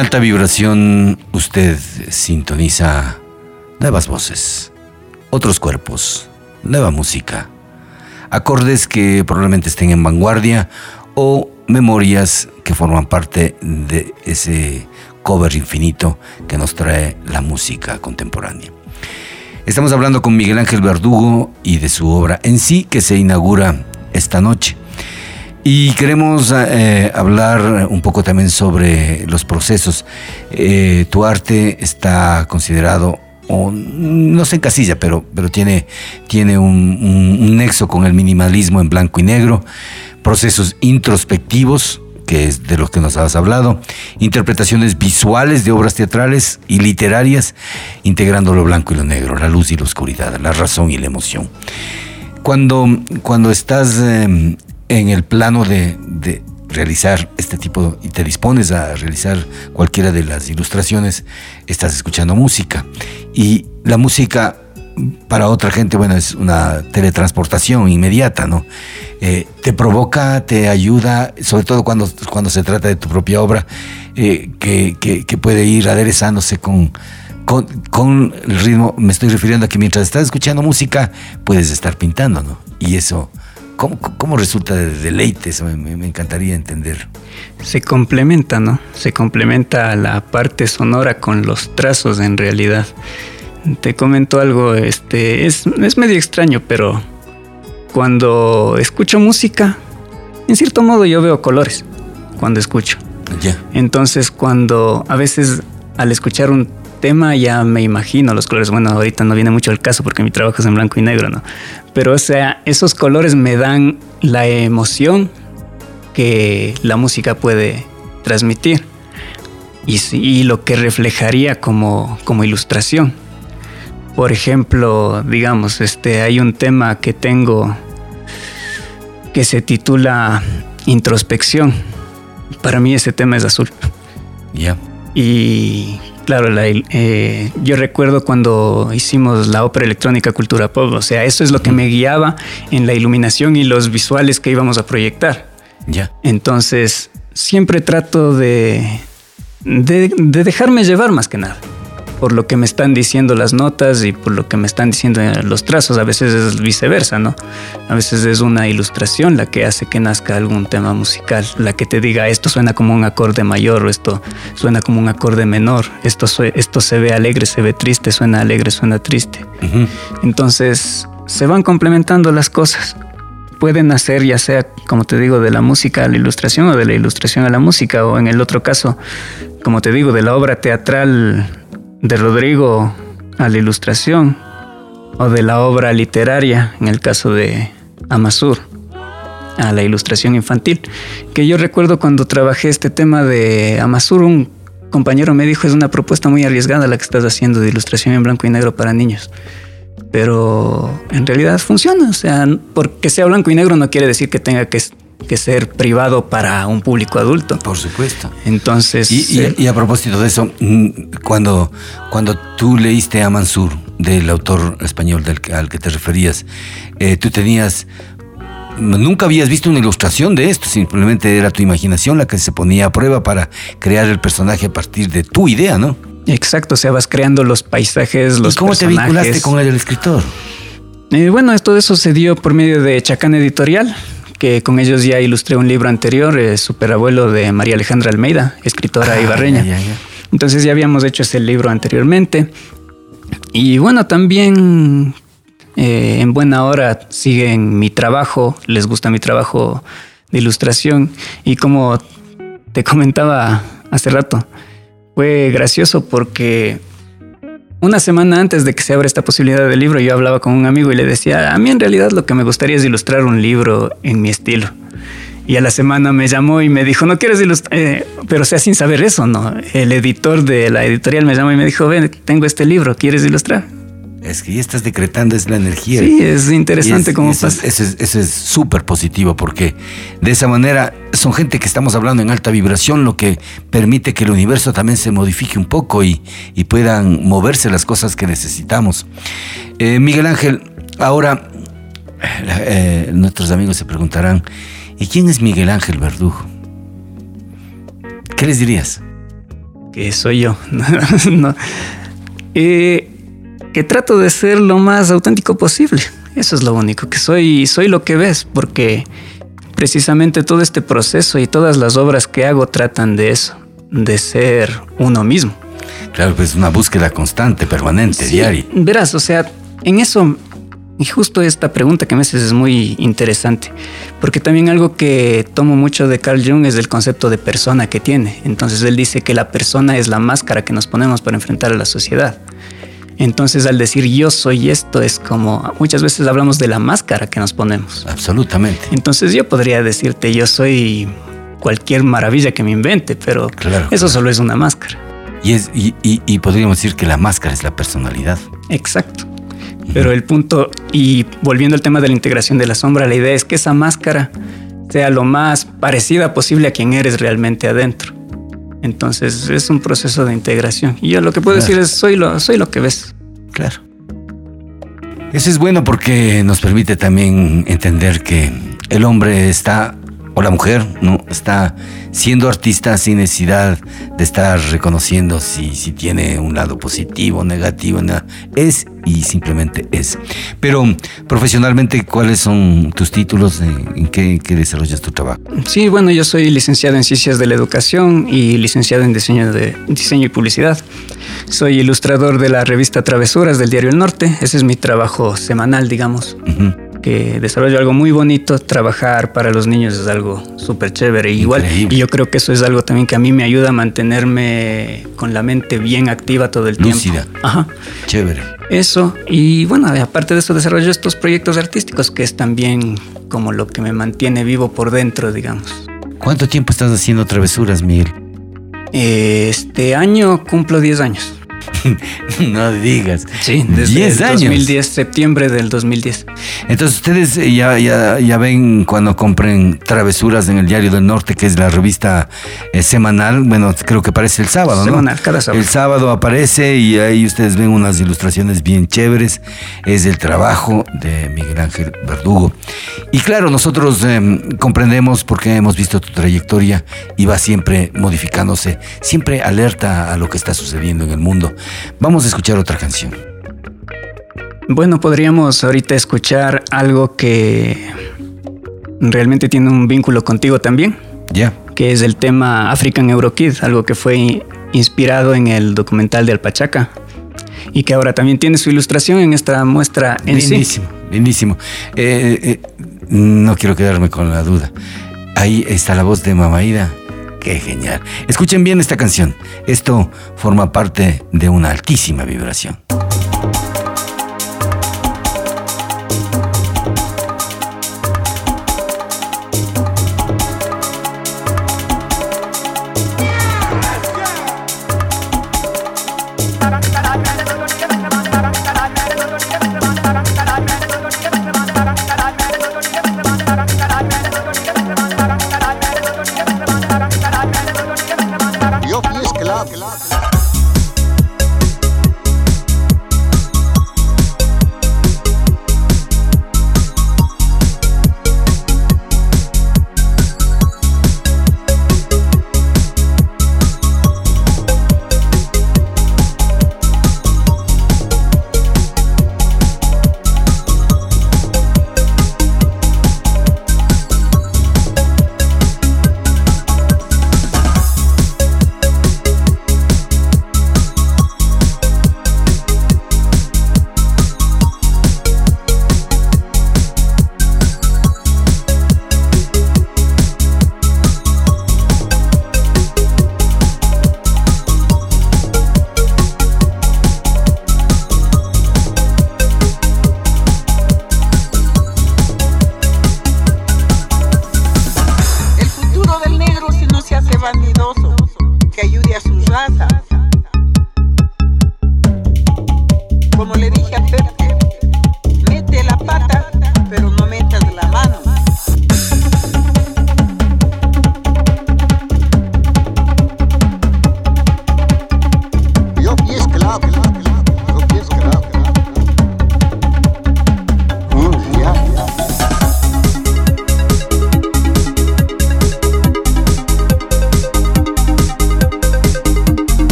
Alta vibración usted sintoniza nuevas voces, otros cuerpos, nueva música, acordes que probablemente estén en vanguardia o memorias que forman parte de ese cover infinito que nos trae la música contemporánea. Estamos hablando con Miguel Ángel Verdugo y de su obra en sí que se inaugura esta noche. Y queremos eh, hablar un poco también sobre los procesos. Eh, tu arte está considerado, o no se encasilla, pero, pero tiene, tiene un, nexo con el minimalismo en blanco y negro, procesos introspectivos, que es de los que nos has hablado, interpretaciones visuales de obras teatrales y literarias, integrando lo blanco y lo negro, la luz y la oscuridad, la razón y la emoción. Cuando, cuando estás eh, en el plano de, de- realizar este tipo y te dispones a realizar cualquiera de las ilustraciones, estás escuchando música. Y la música para otra gente, bueno, es una teletransportación inmediata, ¿no? Eh, te provoca, te ayuda, sobre todo cuando, cuando se trata de tu propia obra, eh, que, que- puede ir aderezándose con, con, con el ritmo. Me estoy refiriendo a que mientras estás escuchando música, puedes estar pintando, ¿no? Y eso, ¿cómo, cómo resulta de deleite? Eso me, me- me encantaría entender. Se complementa, ¿no? Se complementa la parte sonora con los trazos en realidad. Te comento algo, este, es, es medio extraño, pero cuando escucho música, en cierto modo yo veo colores cuando escucho. Ya. Entonces cuando a veces al escuchar un tema ya me imagino los colores. Bueno, ahorita no viene mucho el caso porque mi trabajo es en blanco y negro, ¿no? Pero o sea, esos colores me dan la emoción que la música puede transmitir y, lo que reflejaría como, como ilustración. Por ejemplo, digamos, este, hay un tema que tengo que se titula Introspección. Para mí ese tema es azul. Ya. Y claro, la eh, yo recuerdo cuando hicimos la ópera electrónica Cultura Pop, o sea, eso es lo que me guiaba en la iluminación y los visuales que íbamos a proyectar. Ya. Entonces, siempre trato de, de, de dejarme llevar más que nada. Por lo que me están diciendo las notas y por lo que me están diciendo eh, los trazos. A veces es viceversa, ¿no? A veces es una ilustración la que hace que nazca algún tema musical. La que te diga, esto suena como un acorde mayor o esto suena como un acorde menor. Esto, esto se ve alegre, se ve triste, suena alegre, suena triste. Entonces se van complementando las cosas. Pueden nacer ya sea, como te digo, de la música a la ilustración o de la ilustración a la música o en el otro caso, como te digo, de la obra teatral de Rodrigo a la ilustración o de la obra literaria, en el caso de Amasur, a la ilustración infantil. Que yo recuerdo cuando trabajé este tema de Amasur, un compañero me dijo, es una propuesta muy arriesgada la que estás haciendo de ilustración en blanco y negro para niños pero en realidad funciona. O sea, porque sea blanco y negro no quiere decir que tenga que, que ser privado para un público adulto. Por supuesto. Entonces, Y, eh, y- a propósito de eso, mm, cuando, cuando tú leíste a Mansur, del autor español del al que te referías, eh, tú tenías... Nunca habías visto una ilustración de esto, simplemente era tu imaginación la que se ponía a prueba para crear el personaje a partir de tu idea, ¿no? exacto, o sea, vas creando los paisajes, los ¿Y cómo te vinculaste con el escritor? Eh, bueno, todo eso se dio por medio de Chacán Editorial, que con ellos ya ilustré un libro anterior, eh, Superabuelo de María Alejandra Almeida, escritora Ah, ibarreña. ya, ya, ya. Entonces ya habíamos hecho ese libro anteriormente. Y bueno, también eh, en buena hora siguen mi trabajo, les gusta mi trabajo de ilustración. Y como te comentaba hace rato, fue gracioso porque una semana antes de que se abra esta posibilidad del libro, yo hablaba con un amigo y le decía, a mí en realidad lo que me gustaría es ilustrar un libro en mi estilo. Y a la semana me llamó y me dijo, no quieres ilustrar, Eh, pero sea, sin saber eso, ¿no? El editor de la editorial me llamó y me dijo, ven, tengo este libro, ¿quieres ilustrar? Es que ya estás decretando, es la energía. Sí, es interesante es- cómo eso pasa. Eso es eso es súper positivo porque de esa manera son gente que estamos hablando en alta vibración, lo que permite que el universo también se modifique un poco y, y puedan moverse las cosas que necesitamos. Eh, Miguel Ángel, ahora eh, nuestros amigos se preguntarán, ¿y quién es Miguel Ángel Verdugo? ¿Qué les dirías? que soy yo. *laughs* No. Eh, que trato de ser lo más auténtico posible. Eso es lo único, que soy, soy lo que ves, porque precisamente todo este proceso y todas las obras que hago tratan de eso, de ser uno mismo. Claro, pues una búsqueda constante, permanente, Sí, diaria. Verás, o sea, en eso, y justo esta pregunta que me haces es muy interesante, porque también algo que tomo mucho de Carl Jung es el concepto de persona que tiene. Entonces él dice que la persona es la máscara que nos ponemos para enfrentar a la sociedad. Entonces al decir yo soy esto es como muchas veces hablamos de la máscara que nos ponemos. Absolutamente. Entonces yo podría decirte yo soy cualquier maravilla que me invente, pero Claro, eso claro. solo es una máscara. Y, es, y, y- y podríamos decir que la máscara es la personalidad. Exacto. Pero el punto, y volviendo al tema de la integración de la sombra, la idea es que esa máscara sea lo más parecida posible a quien eres realmente adentro. Entonces es un proceso de integración. Y yo lo que puedo Claro. decir es, soy lo, soy lo que ves. Claro. Eso es bueno porque nos permite también entender que el hombre está, o la mujer, ¿no? Está siendo artista sin necesidad de estar reconociendo si, si tiene un lado positivo, negativo, nada. Es y simplemente es. Pero profesionalmente, ¿cuáles son tus títulos? ¿En en qué, qué desarrollas tu trabajo? Sí, bueno, yo soy licenciado en Ciencias de la Educación y licenciado en Diseño, de, diseño y Publicidad. Soy ilustrador de la revista Travesuras del Diario El Norte. Ese es mi trabajo semanal, digamos. Ujú. Que desarrollo algo muy bonito. Trabajar para los niños es algo súper chévere. Igual, Increíble. y yo creo que eso es algo también que a mí me ayuda a mantenerme con la mente bien activa todo el Lúcida. tiempo. Ajá. Chévere. Eso, y bueno, aparte de eso desarrollo estos proyectos artísticos que es también como lo que me mantiene vivo por dentro, digamos. ¿Cuánto tiempo estás haciendo travesuras, Miguel? Este año cumplo 10 años. *laughs* no digas. Sí, desde 10 el años. 2010, septiembre del 2010. Entonces ustedes ya, ya, ya ven cuando compren Travesuras en el Diario del Norte, que es la revista eh, semanal, bueno, creo que aparece el sábado, ¿no? Semanal, cada sábado. El sábado aparece y ahí ustedes ven unas ilustraciones bien chéveres. Es el trabajo de Miguel Ángel Verdugo. Y claro, nosotros eh, comprendemos porque hemos visto tu trayectoria y va siempre modificándose, siempre alerta a lo que está sucediendo en el mundo. Vamos a escuchar otra canción. Bueno, podríamos ahorita escuchar algo que realmente tiene un vínculo contigo también, ¿Ya? que es el tema African Eurokid, algo que fue inspirado en el documental de Alpachaca y que ahora también tiene su ilustración en esta muestra en sí. Lindísimo, lindísimo. Eh, eh, no quiero quedarme con la duda. Ahí está la voz de Mamaida. Qué genial. Escuchen bien esta canción. Esto forma parte de una altísima vibración.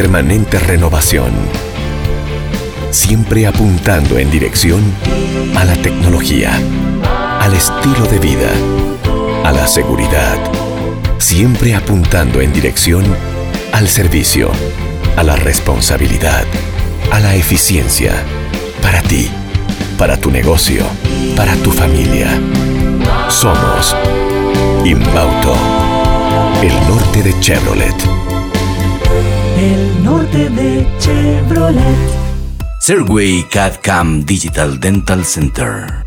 Permanente renovación. Siempre apuntando en dirección a la tecnología, al estilo de vida, a la seguridad. Siempre apuntando en dirección al servicio, a la responsabilidad, a la eficiencia. Para ti, para tu negocio, para tu familia. Somos Inbauto, el norte de Chevrolet. El norte de Chevrolet. Serway CAD-CAM Digital Dental Center.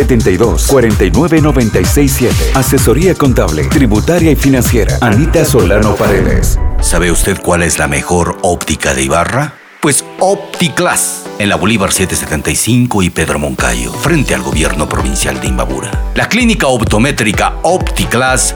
72 49 96 7. Asesoría contable, tributaria y financiera. Anita Solano Paredes. ¿Sabe usted cuál es la mejor óptica de Ibarra? Pues OptiClass, en la Bolívar 775 y Pedro Moncayo, frente al gobierno provincial de Imbabura. La clínica optométrica OptiClass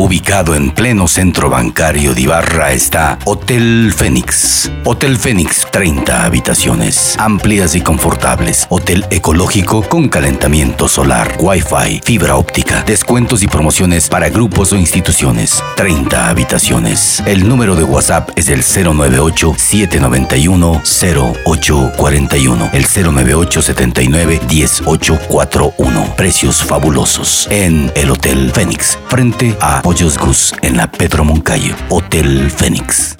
Ubicado en pleno centro bancario de Ibarra está Hotel Fénix. Hotel Fénix, 30 habitaciones, amplias y confortables. Hotel ecológico con calentamiento solar, wifi, fibra óptica, descuentos y promociones para grupos o instituciones. 30 habitaciones. El número de WhatsApp es el 098-791-0841. El 098-79-1841. Precios fabulosos en el Hotel Fénix, frente a Pollos en la Pedro Moncayo. Hotel Fénix.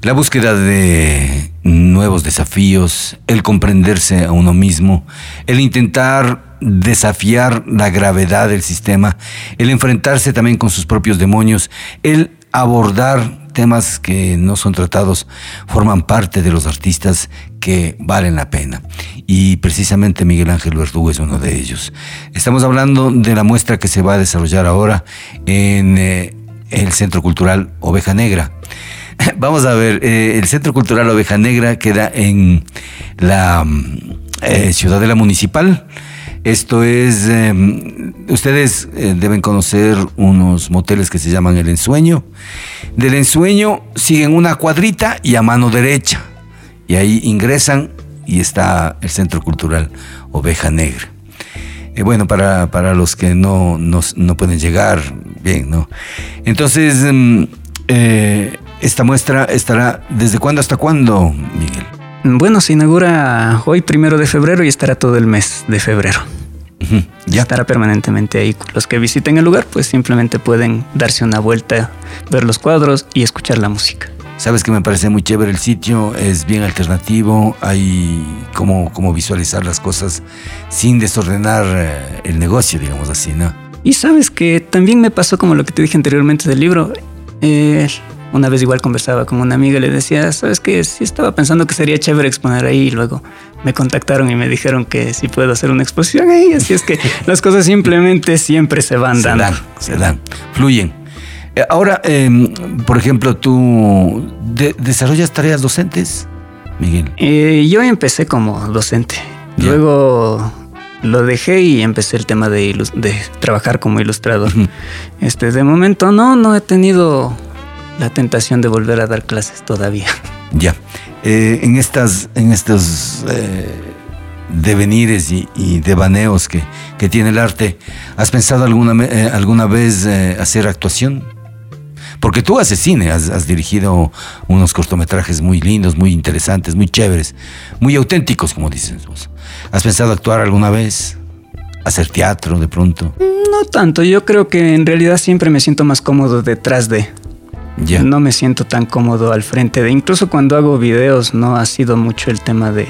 La búsqueda de nuevos desafíos, el comprenderse a uno mismo, el intentar desafiar la gravedad del sistema, el enfrentarse también con sus propios demonios, el abordar temas que no son tratados, forman parte de los artistas que valen la pena. Y precisamente Miguel Ángel Verdugo es uno de ellos. Estamos hablando de la muestra que se va a desarrollar ahora en eh, el Centro Cultural Oveja Negra. *laughs* Vamos a ver, eh, el Centro Cultural Oveja Negra queda en la mm, eh, Ciudadela Municipal. Esto es, eh, ustedes eh, deben conocer unos moteles que se llaman El Ensueño. Del Ensueño siguen una cuadrita y a mano derecha. Y ahí ingresan y está el Centro Cultural Oveja Negra. Eh, bueno, para, para los que no, no, no pueden llegar, bien, ¿no? Entonces, mm, eh, esta muestra estará desde cuándo hasta cuándo, Miguel. Bueno, se inaugura hoy primero de febrero y estará todo el mes de febrero. Ya. Estará permanentemente ahí. Los que visiten el lugar, pues simplemente pueden darse una vuelta, ver los cuadros y escuchar la música. Sabes que me parece muy chévere el sitio, es bien alternativo, hay como, como visualizar las cosas sin desordenar eh, el negocio, digamos así, ¿no? Y sabes que también me pasó como lo que te dije anteriormente del libro. Eh, una vez igual conversaba con una amiga y le decía, sabes que sí estaba pensando que sería chévere exponer ahí y luego me contactaron y me dijeron que sí puedo hacer una exposición ahí. Así es que *laughs* las cosas simplemente siempre se van Se dando. dan, se dan, fluyen. Eh, ahora, em, por ejemplo, tú de- desarrollas tareas docentes, Miguel. Eh, yo empecé como docente. Luego lo dejé y empecé el tema de, de trabajar como ilustrador. Este, de momento no, no he tenido la tentación de volver a dar clases todavía. *laughs* Ya. Eh, en estas, en estos eh, devenires y, y devaneos que, que tiene el arte, ¿has pensado alguna, eh, alguna vez hacer actuación? Porque tú haces cine, has, has dirigido unos cortometrajes muy lindos, muy interesantes, muy chéveres, muy auténticos, como dices vos. ¿Has pensado actuar alguna vez? ¿Hacer teatro de pronto? No tanto, yo creo que en realidad siempre me siento más cómodo detrás de. No me siento tan cómodo al frente de. Incluso cuando hago videos, no ha sido mucho el tema de,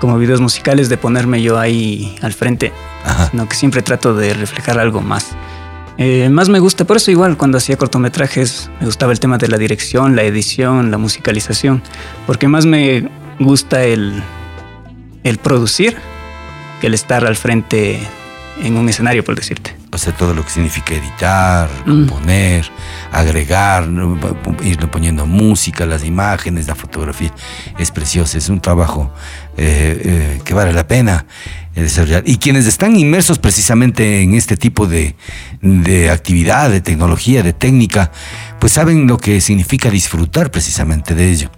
como videos musicales, de ponerme yo ahí al frente, Ajá. sino que siempre trato de reflejar algo más. Eh, más me gusta, por eso igual cuando hacía cortometrajes me gustaba el tema de la dirección, la edición, la musicalización, porque más me gusta el, el producir que el estar al frente en un escenario, por decirte. Sea, todo lo que significa editar, Mm. componer, agregar, irle poniendo música, las imágenes, la fotografía. Es precioso, es un trabajo eh, eh, que vale la pena eh, desarrollar. Y quienes están inmersos precisamente en este tipo de, de actividad, de tecnología, de técnica, pues saben lo que significa disfrutar precisamente de ello.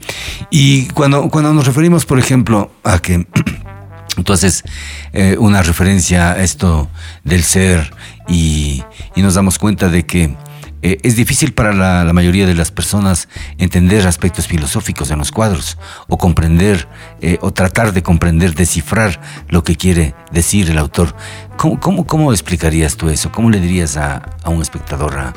Y cuando, cuando nos referimos, por ejemplo, a que *clears throat* Entonces, eh, una referencia a esto del ser y, y nos damos cuenta de que eh, es difícil para la, mayoría de las personas entender aspectos filosóficos en los cuadros o comprender eh, o tratar de comprender, descifrar lo que quiere decir el autor. ¿Cómo, cómo, cómo explicarías tú eso? ¿Cómo le dirías a, a un espectador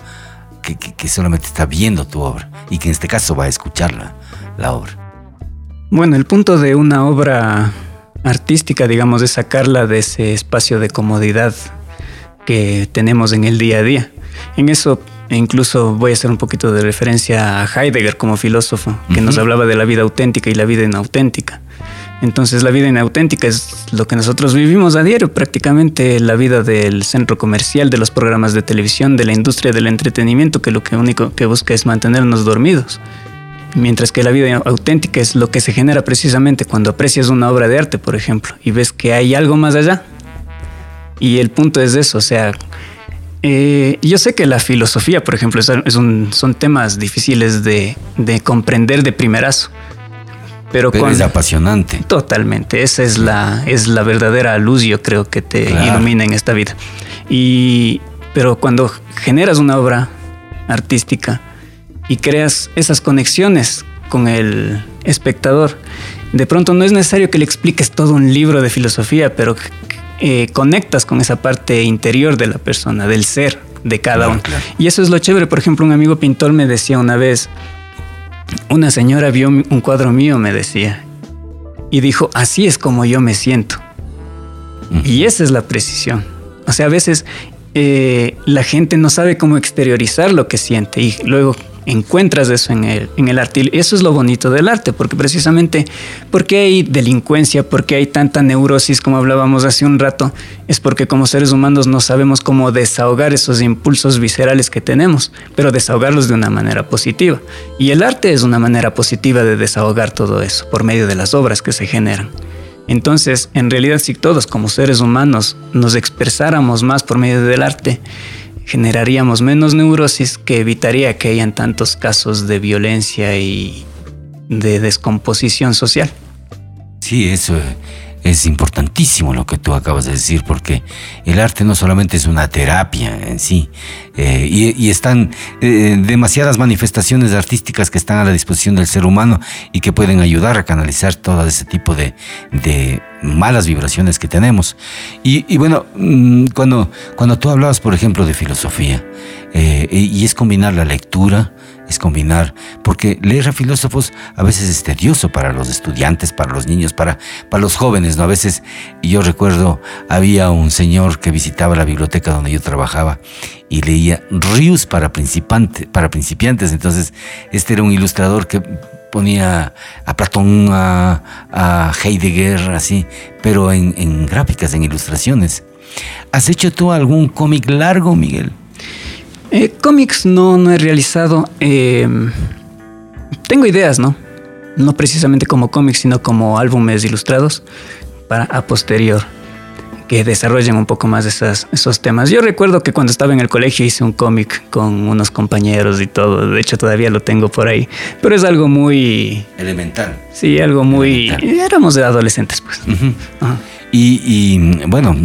que, que- solamente está viendo tu obra y que en este caso va a escuchar la, la obra? Bueno, el punto de una obra artística, digamos, es sacarla de ese espacio de comodidad que tenemos en el día a día. En eso incluso voy a hacer un poquito de referencia a Heidegger como filósofo, que nos hablaba de la vida auténtica y la vida inauténtica. Entonces la vida inauténtica es lo que nosotros vivimos a diario, prácticamente la vida del centro comercial, de los programas de televisión, de la industria del entretenimiento, que lo que único que busca es mantenernos dormidos. Mientras que la vida auténtica es lo que se genera precisamente cuando aprecias una obra de arte, por ejemplo, y ves que hay algo más allá. Y el punto es eso, o sea, eh, yo sé que la filosofía, por ejemplo, es, un- son temas difíciles de, de comprender de primerazo. Pero, Pero con- es apasionante. Totalmente, esa es la, es la verdadera luz, yo creo, que te Claro. ilumina en esta vida. Y, pero cuando generas una obra artística y creas esas conexiones con el espectador, de pronto no es necesario que le expliques todo un libro de filosofía, pero eh, conectas con esa parte interior de la persona, del ser de cada uno. claro. Y eso es lo chévere. Por ejemplo, un amigo pintor me decía una vez, una señora vio un cuadro mío, me decía, y dijo, así es como yo me siento. Y esa es la precisión. O sea, a veces eh, la gente no sabe cómo exteriorizar lo que siente y luego encuentras eso en el, en el arte. Y eso es lo bonito del arte, porque precisamente, porque hay delincuencia, porque hay tanta neurosis, como hablábamos hace un rato, es porque como seres humanos no sabemos cómo desahogar esos impulsos viscerales que tenemos, pero desahogarlos de una manera positiva. Y el arte es una manera positiva de desahogar todo eso, por medio de las obras que se generan. Entonces, en realidad, si todos como seres humanos nos expresáramos más por medio del arte, generaríamos menos neurosis que evitaría que hayan tantos casos de violencia y de descomposición social. Sí, eso es importantísimo lo que tú acabas de decir, porque el arte no solamente es una terapia en sí, eh, y, están eh, demasiadas manifestaciones artísticas que están a la disposición del ser humano y que pueden ayudar a canalizar todo ese tipo de malas vibraciones que tenemos. Y, bueno, mm, cuando, cuando tú hablabas, por ejemplo, de filosofía, eh, y es combinar la lectura, es combinar, porque leer a filósofos a veces es tedioso para los estudiantes, para los niños, para, para los jóvenes, ¿no? A veces, yo recuerdo, había un señor que visitaba la biblioteca donde yo trabajaba y leía Rius para, principante, para principiantes, entonces este era un ilustrador que ponía a Platón, a, a Heidegger, así, pero en, gráficas, en ilustraciones. ¿Has hecho tú algún cómic largo, Miguel? Eh, cómics no, no he realizado. eh, tengo ideas, ¿no? No precisamente como cómics, sino como álbumes ilustrados para a posterior que desarrollen un poco más esas, esos temas. Yo recuerdo que cuando estaba en el colegio hice un cómic con unos compañeros y todo. De hecho, todavía lo tengo por ahí. Pero es algo muy. Elemental. Sí, algo muy. Éramos de adolescentes, pues. Y, y, bueno,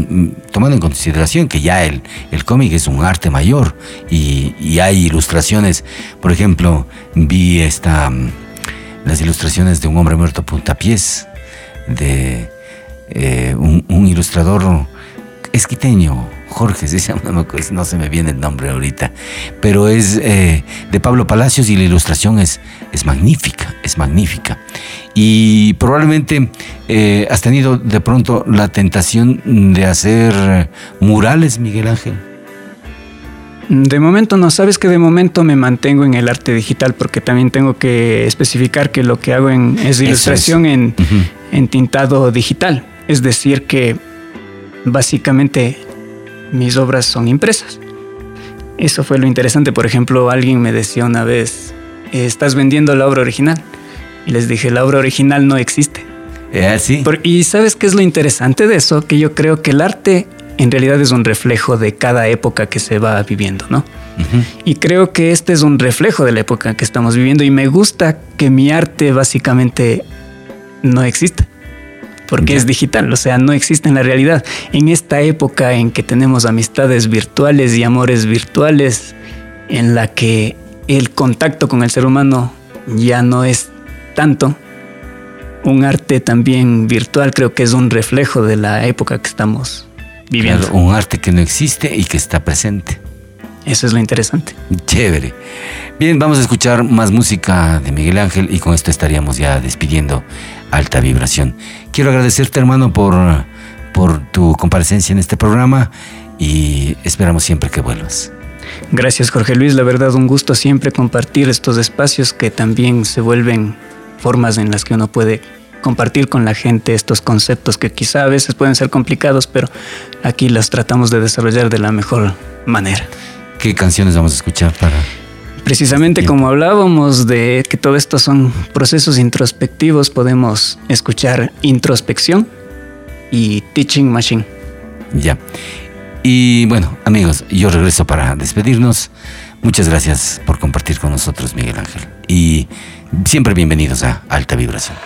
tomando en consideración que ya el, el cómic es un arte mayor y, y hay ilustraciones, por ejemplo, vi esta, mm, las ilustraciones de un hombre muerto a puntapiés, de eh, un, un ilustrador esquiteño, Jorge, *laughs* se llama, no, acuerdo, no se me viene el nombre ahorita, pero es eh, de Pablo Palacios y la ilustración es, es magnífica, es magnífica. Y probablemente eh, has tenido de pronto la tentación de hacer murales, Miguel Ángel. De momento no, sabes que de momento me mantengo en el arte digital porque también tengo que especificar que lo que hago en, es ilustración es. en, en tintado digital. Es decir, que básicamente mis obras son impresas. Eso fue lo interesante. Por ejemplo, alguien me decía una vez, estás vendiendo la obra original. Y les dije, la obra original no existe. Eh, sí. Por- y sabes qué es lo interesante de eso? Que yo creo que el arte en realidad es un reflejo de cada época que se va viviendo, ¿no? Y creo que este es un reflejo de la época que estamos viviendo y me gusta que mi arte básicamente no exista. Porque es digital, o sea, no existe en la realidad. En esta época en que tenemos amistades virtuales y amores virtuales, en la que el contacto con el ser humano ya no es tanto, un arte también virtual creo que es un reflejo de la época que estamos viviendo. Claro, un arte que no existe y que está presente. Eso es lo interesante. Chévere. Bien, vamos a escuchar más música de Miguel Ángel y con esto estaríamos ya despidiendo Alta Vibración. Quiero agradecerte, hermano, por, por tu comparecencia en este programa y esperamos siempre que vuelvas. Gracias Jorge Luis, la verdad un gusto siempre compartir estos espacios que también se vuelven formas en las que uno puede compartir con la gente estos conceptos que quizá a veces pueden ser complicados, pero aquí los tratamos de desarrollar de la mejor manera. ¿Qué canciones vamos a escuchar para...? Precisamente Bien. como hablábamos de que todo esto son procesos introspectivos, podemos escuchar introspección y teaching machine. Ya. Y bueno, amigos, yo regreso para despedirnos. Muchas gracias por compartir con nosotros, Miguel Ángel. Y siempre bienvenidos a Alta Vibración.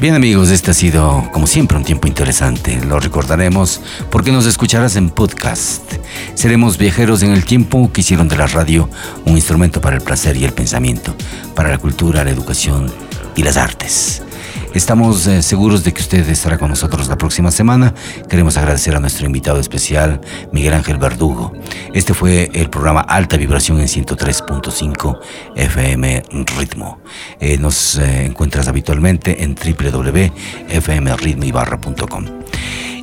Bien amigos, este ha sido como siempre un tiempo interesante. Lo recordaremos porque nos escucharás en podcast. Seremos viajeros en el tiempo que hicieron de la radio un instrumento para el placer y el pensamiento, para la cultura, la educación y las artes. Estamos eh, seguros de que usted estará con nosotros la próxima semana. Queremos agradecer a nuestro invitado especial, Miguel Ángel Verdugo. Este fue el programa Alta Vibración en 103.5 FM Ritmo. Eh, nos eh, encuentras habitualmente en www.fmritmoibarra.com.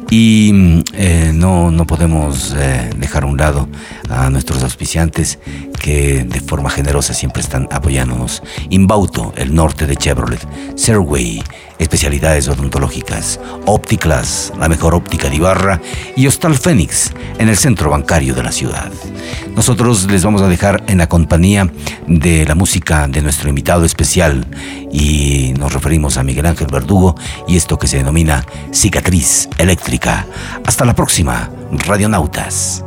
Y mm, eh, no, no podemos dejar a un lado a nuestros auspiciantes que de forma generosa siempre están apoyándonos. Inbauto, el norte de Chevrolet. Serway, especialidades odontológicas. Opticlas, la mejor óptica de Ibarra. Y Hostal Fénix, en el centro bancario de la ciudad. Nosotros les vamos a dejar en la compañía de la música de nuestro invitado especial. Y nos referimos a Miguel Ángel Verdugo y esto que se denomina cicatriz eléctrica. Hasta la próxima, Radionautas.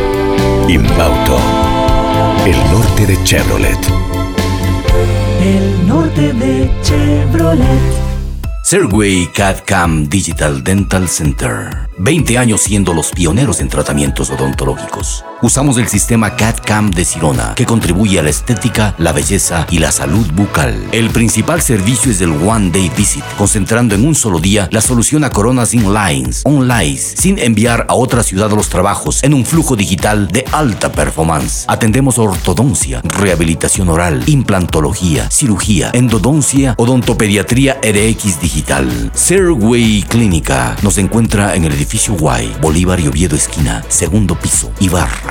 Inbauto, el norte de Chevrolet. El norte de Chevrolet. Serway CAD-CAM Digital Dental Center. 20 años siendo los pioneros en tratamientos odontológicos. Usamos el sistema CAD-CAM de Sirona, que contribuye a la estética, la belleza y la salud bucal. El principal servicio es el One Day Visit, concentrando en un solo día la solución a coronas sin lines, online, sin enviar a otra ciudad los trabajos en un flujo digital de alta performance. Atendemos ortodoncia, rehabilitación oral, implantología, cirugía, endodoncia, odontopediatría RX digital. Serway Clínica nos encuentra en el edificio Y, Bolívar y Oviedo esquina, segundo piso, Ibarra.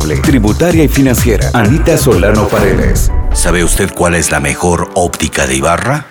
tributaria y financiera. Anita Solano Paredes. ¿Sabe usted cuál es la mejor óptica de Ibarra?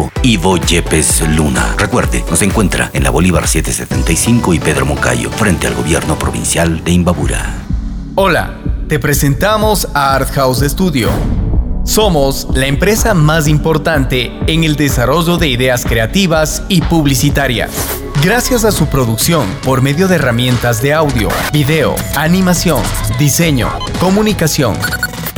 Ivo Yepes Luna. Recuerde, nos encuentra en la Bolívar 775 y Pedro Moncayo, frente al gobierno provincial de Imbabura. Hola, te presentamos a Art House Studio. Somos la empresa más importante en el desarrollo de ideas creativas y publicitarias. Gracias a su producción por medio de herramientas de audio, video, animación, diseño, comunicación.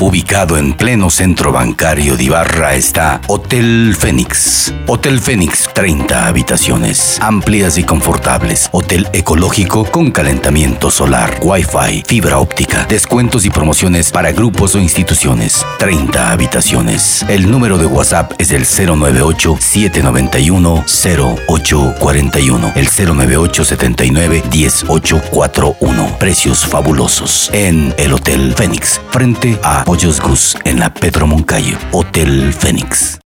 Ubicado en pleno centro bancario de Ibarra está Hotel Fénix. Hotel Fénix, 30 habitaciones, amplias y confortables. Hotel ecológico con calentamiento solar, Wi-Fi, fibra óptica, descuentos y promociones para grupos o instituciones. 30 habitaciones. El número de WhatsApp es el 098-791-0841. El 098-79-10841. Precios fabulosos en el Hotel Fénix, frente a Pollos Gus en la Pedro Moncayo. Hotel Fénix.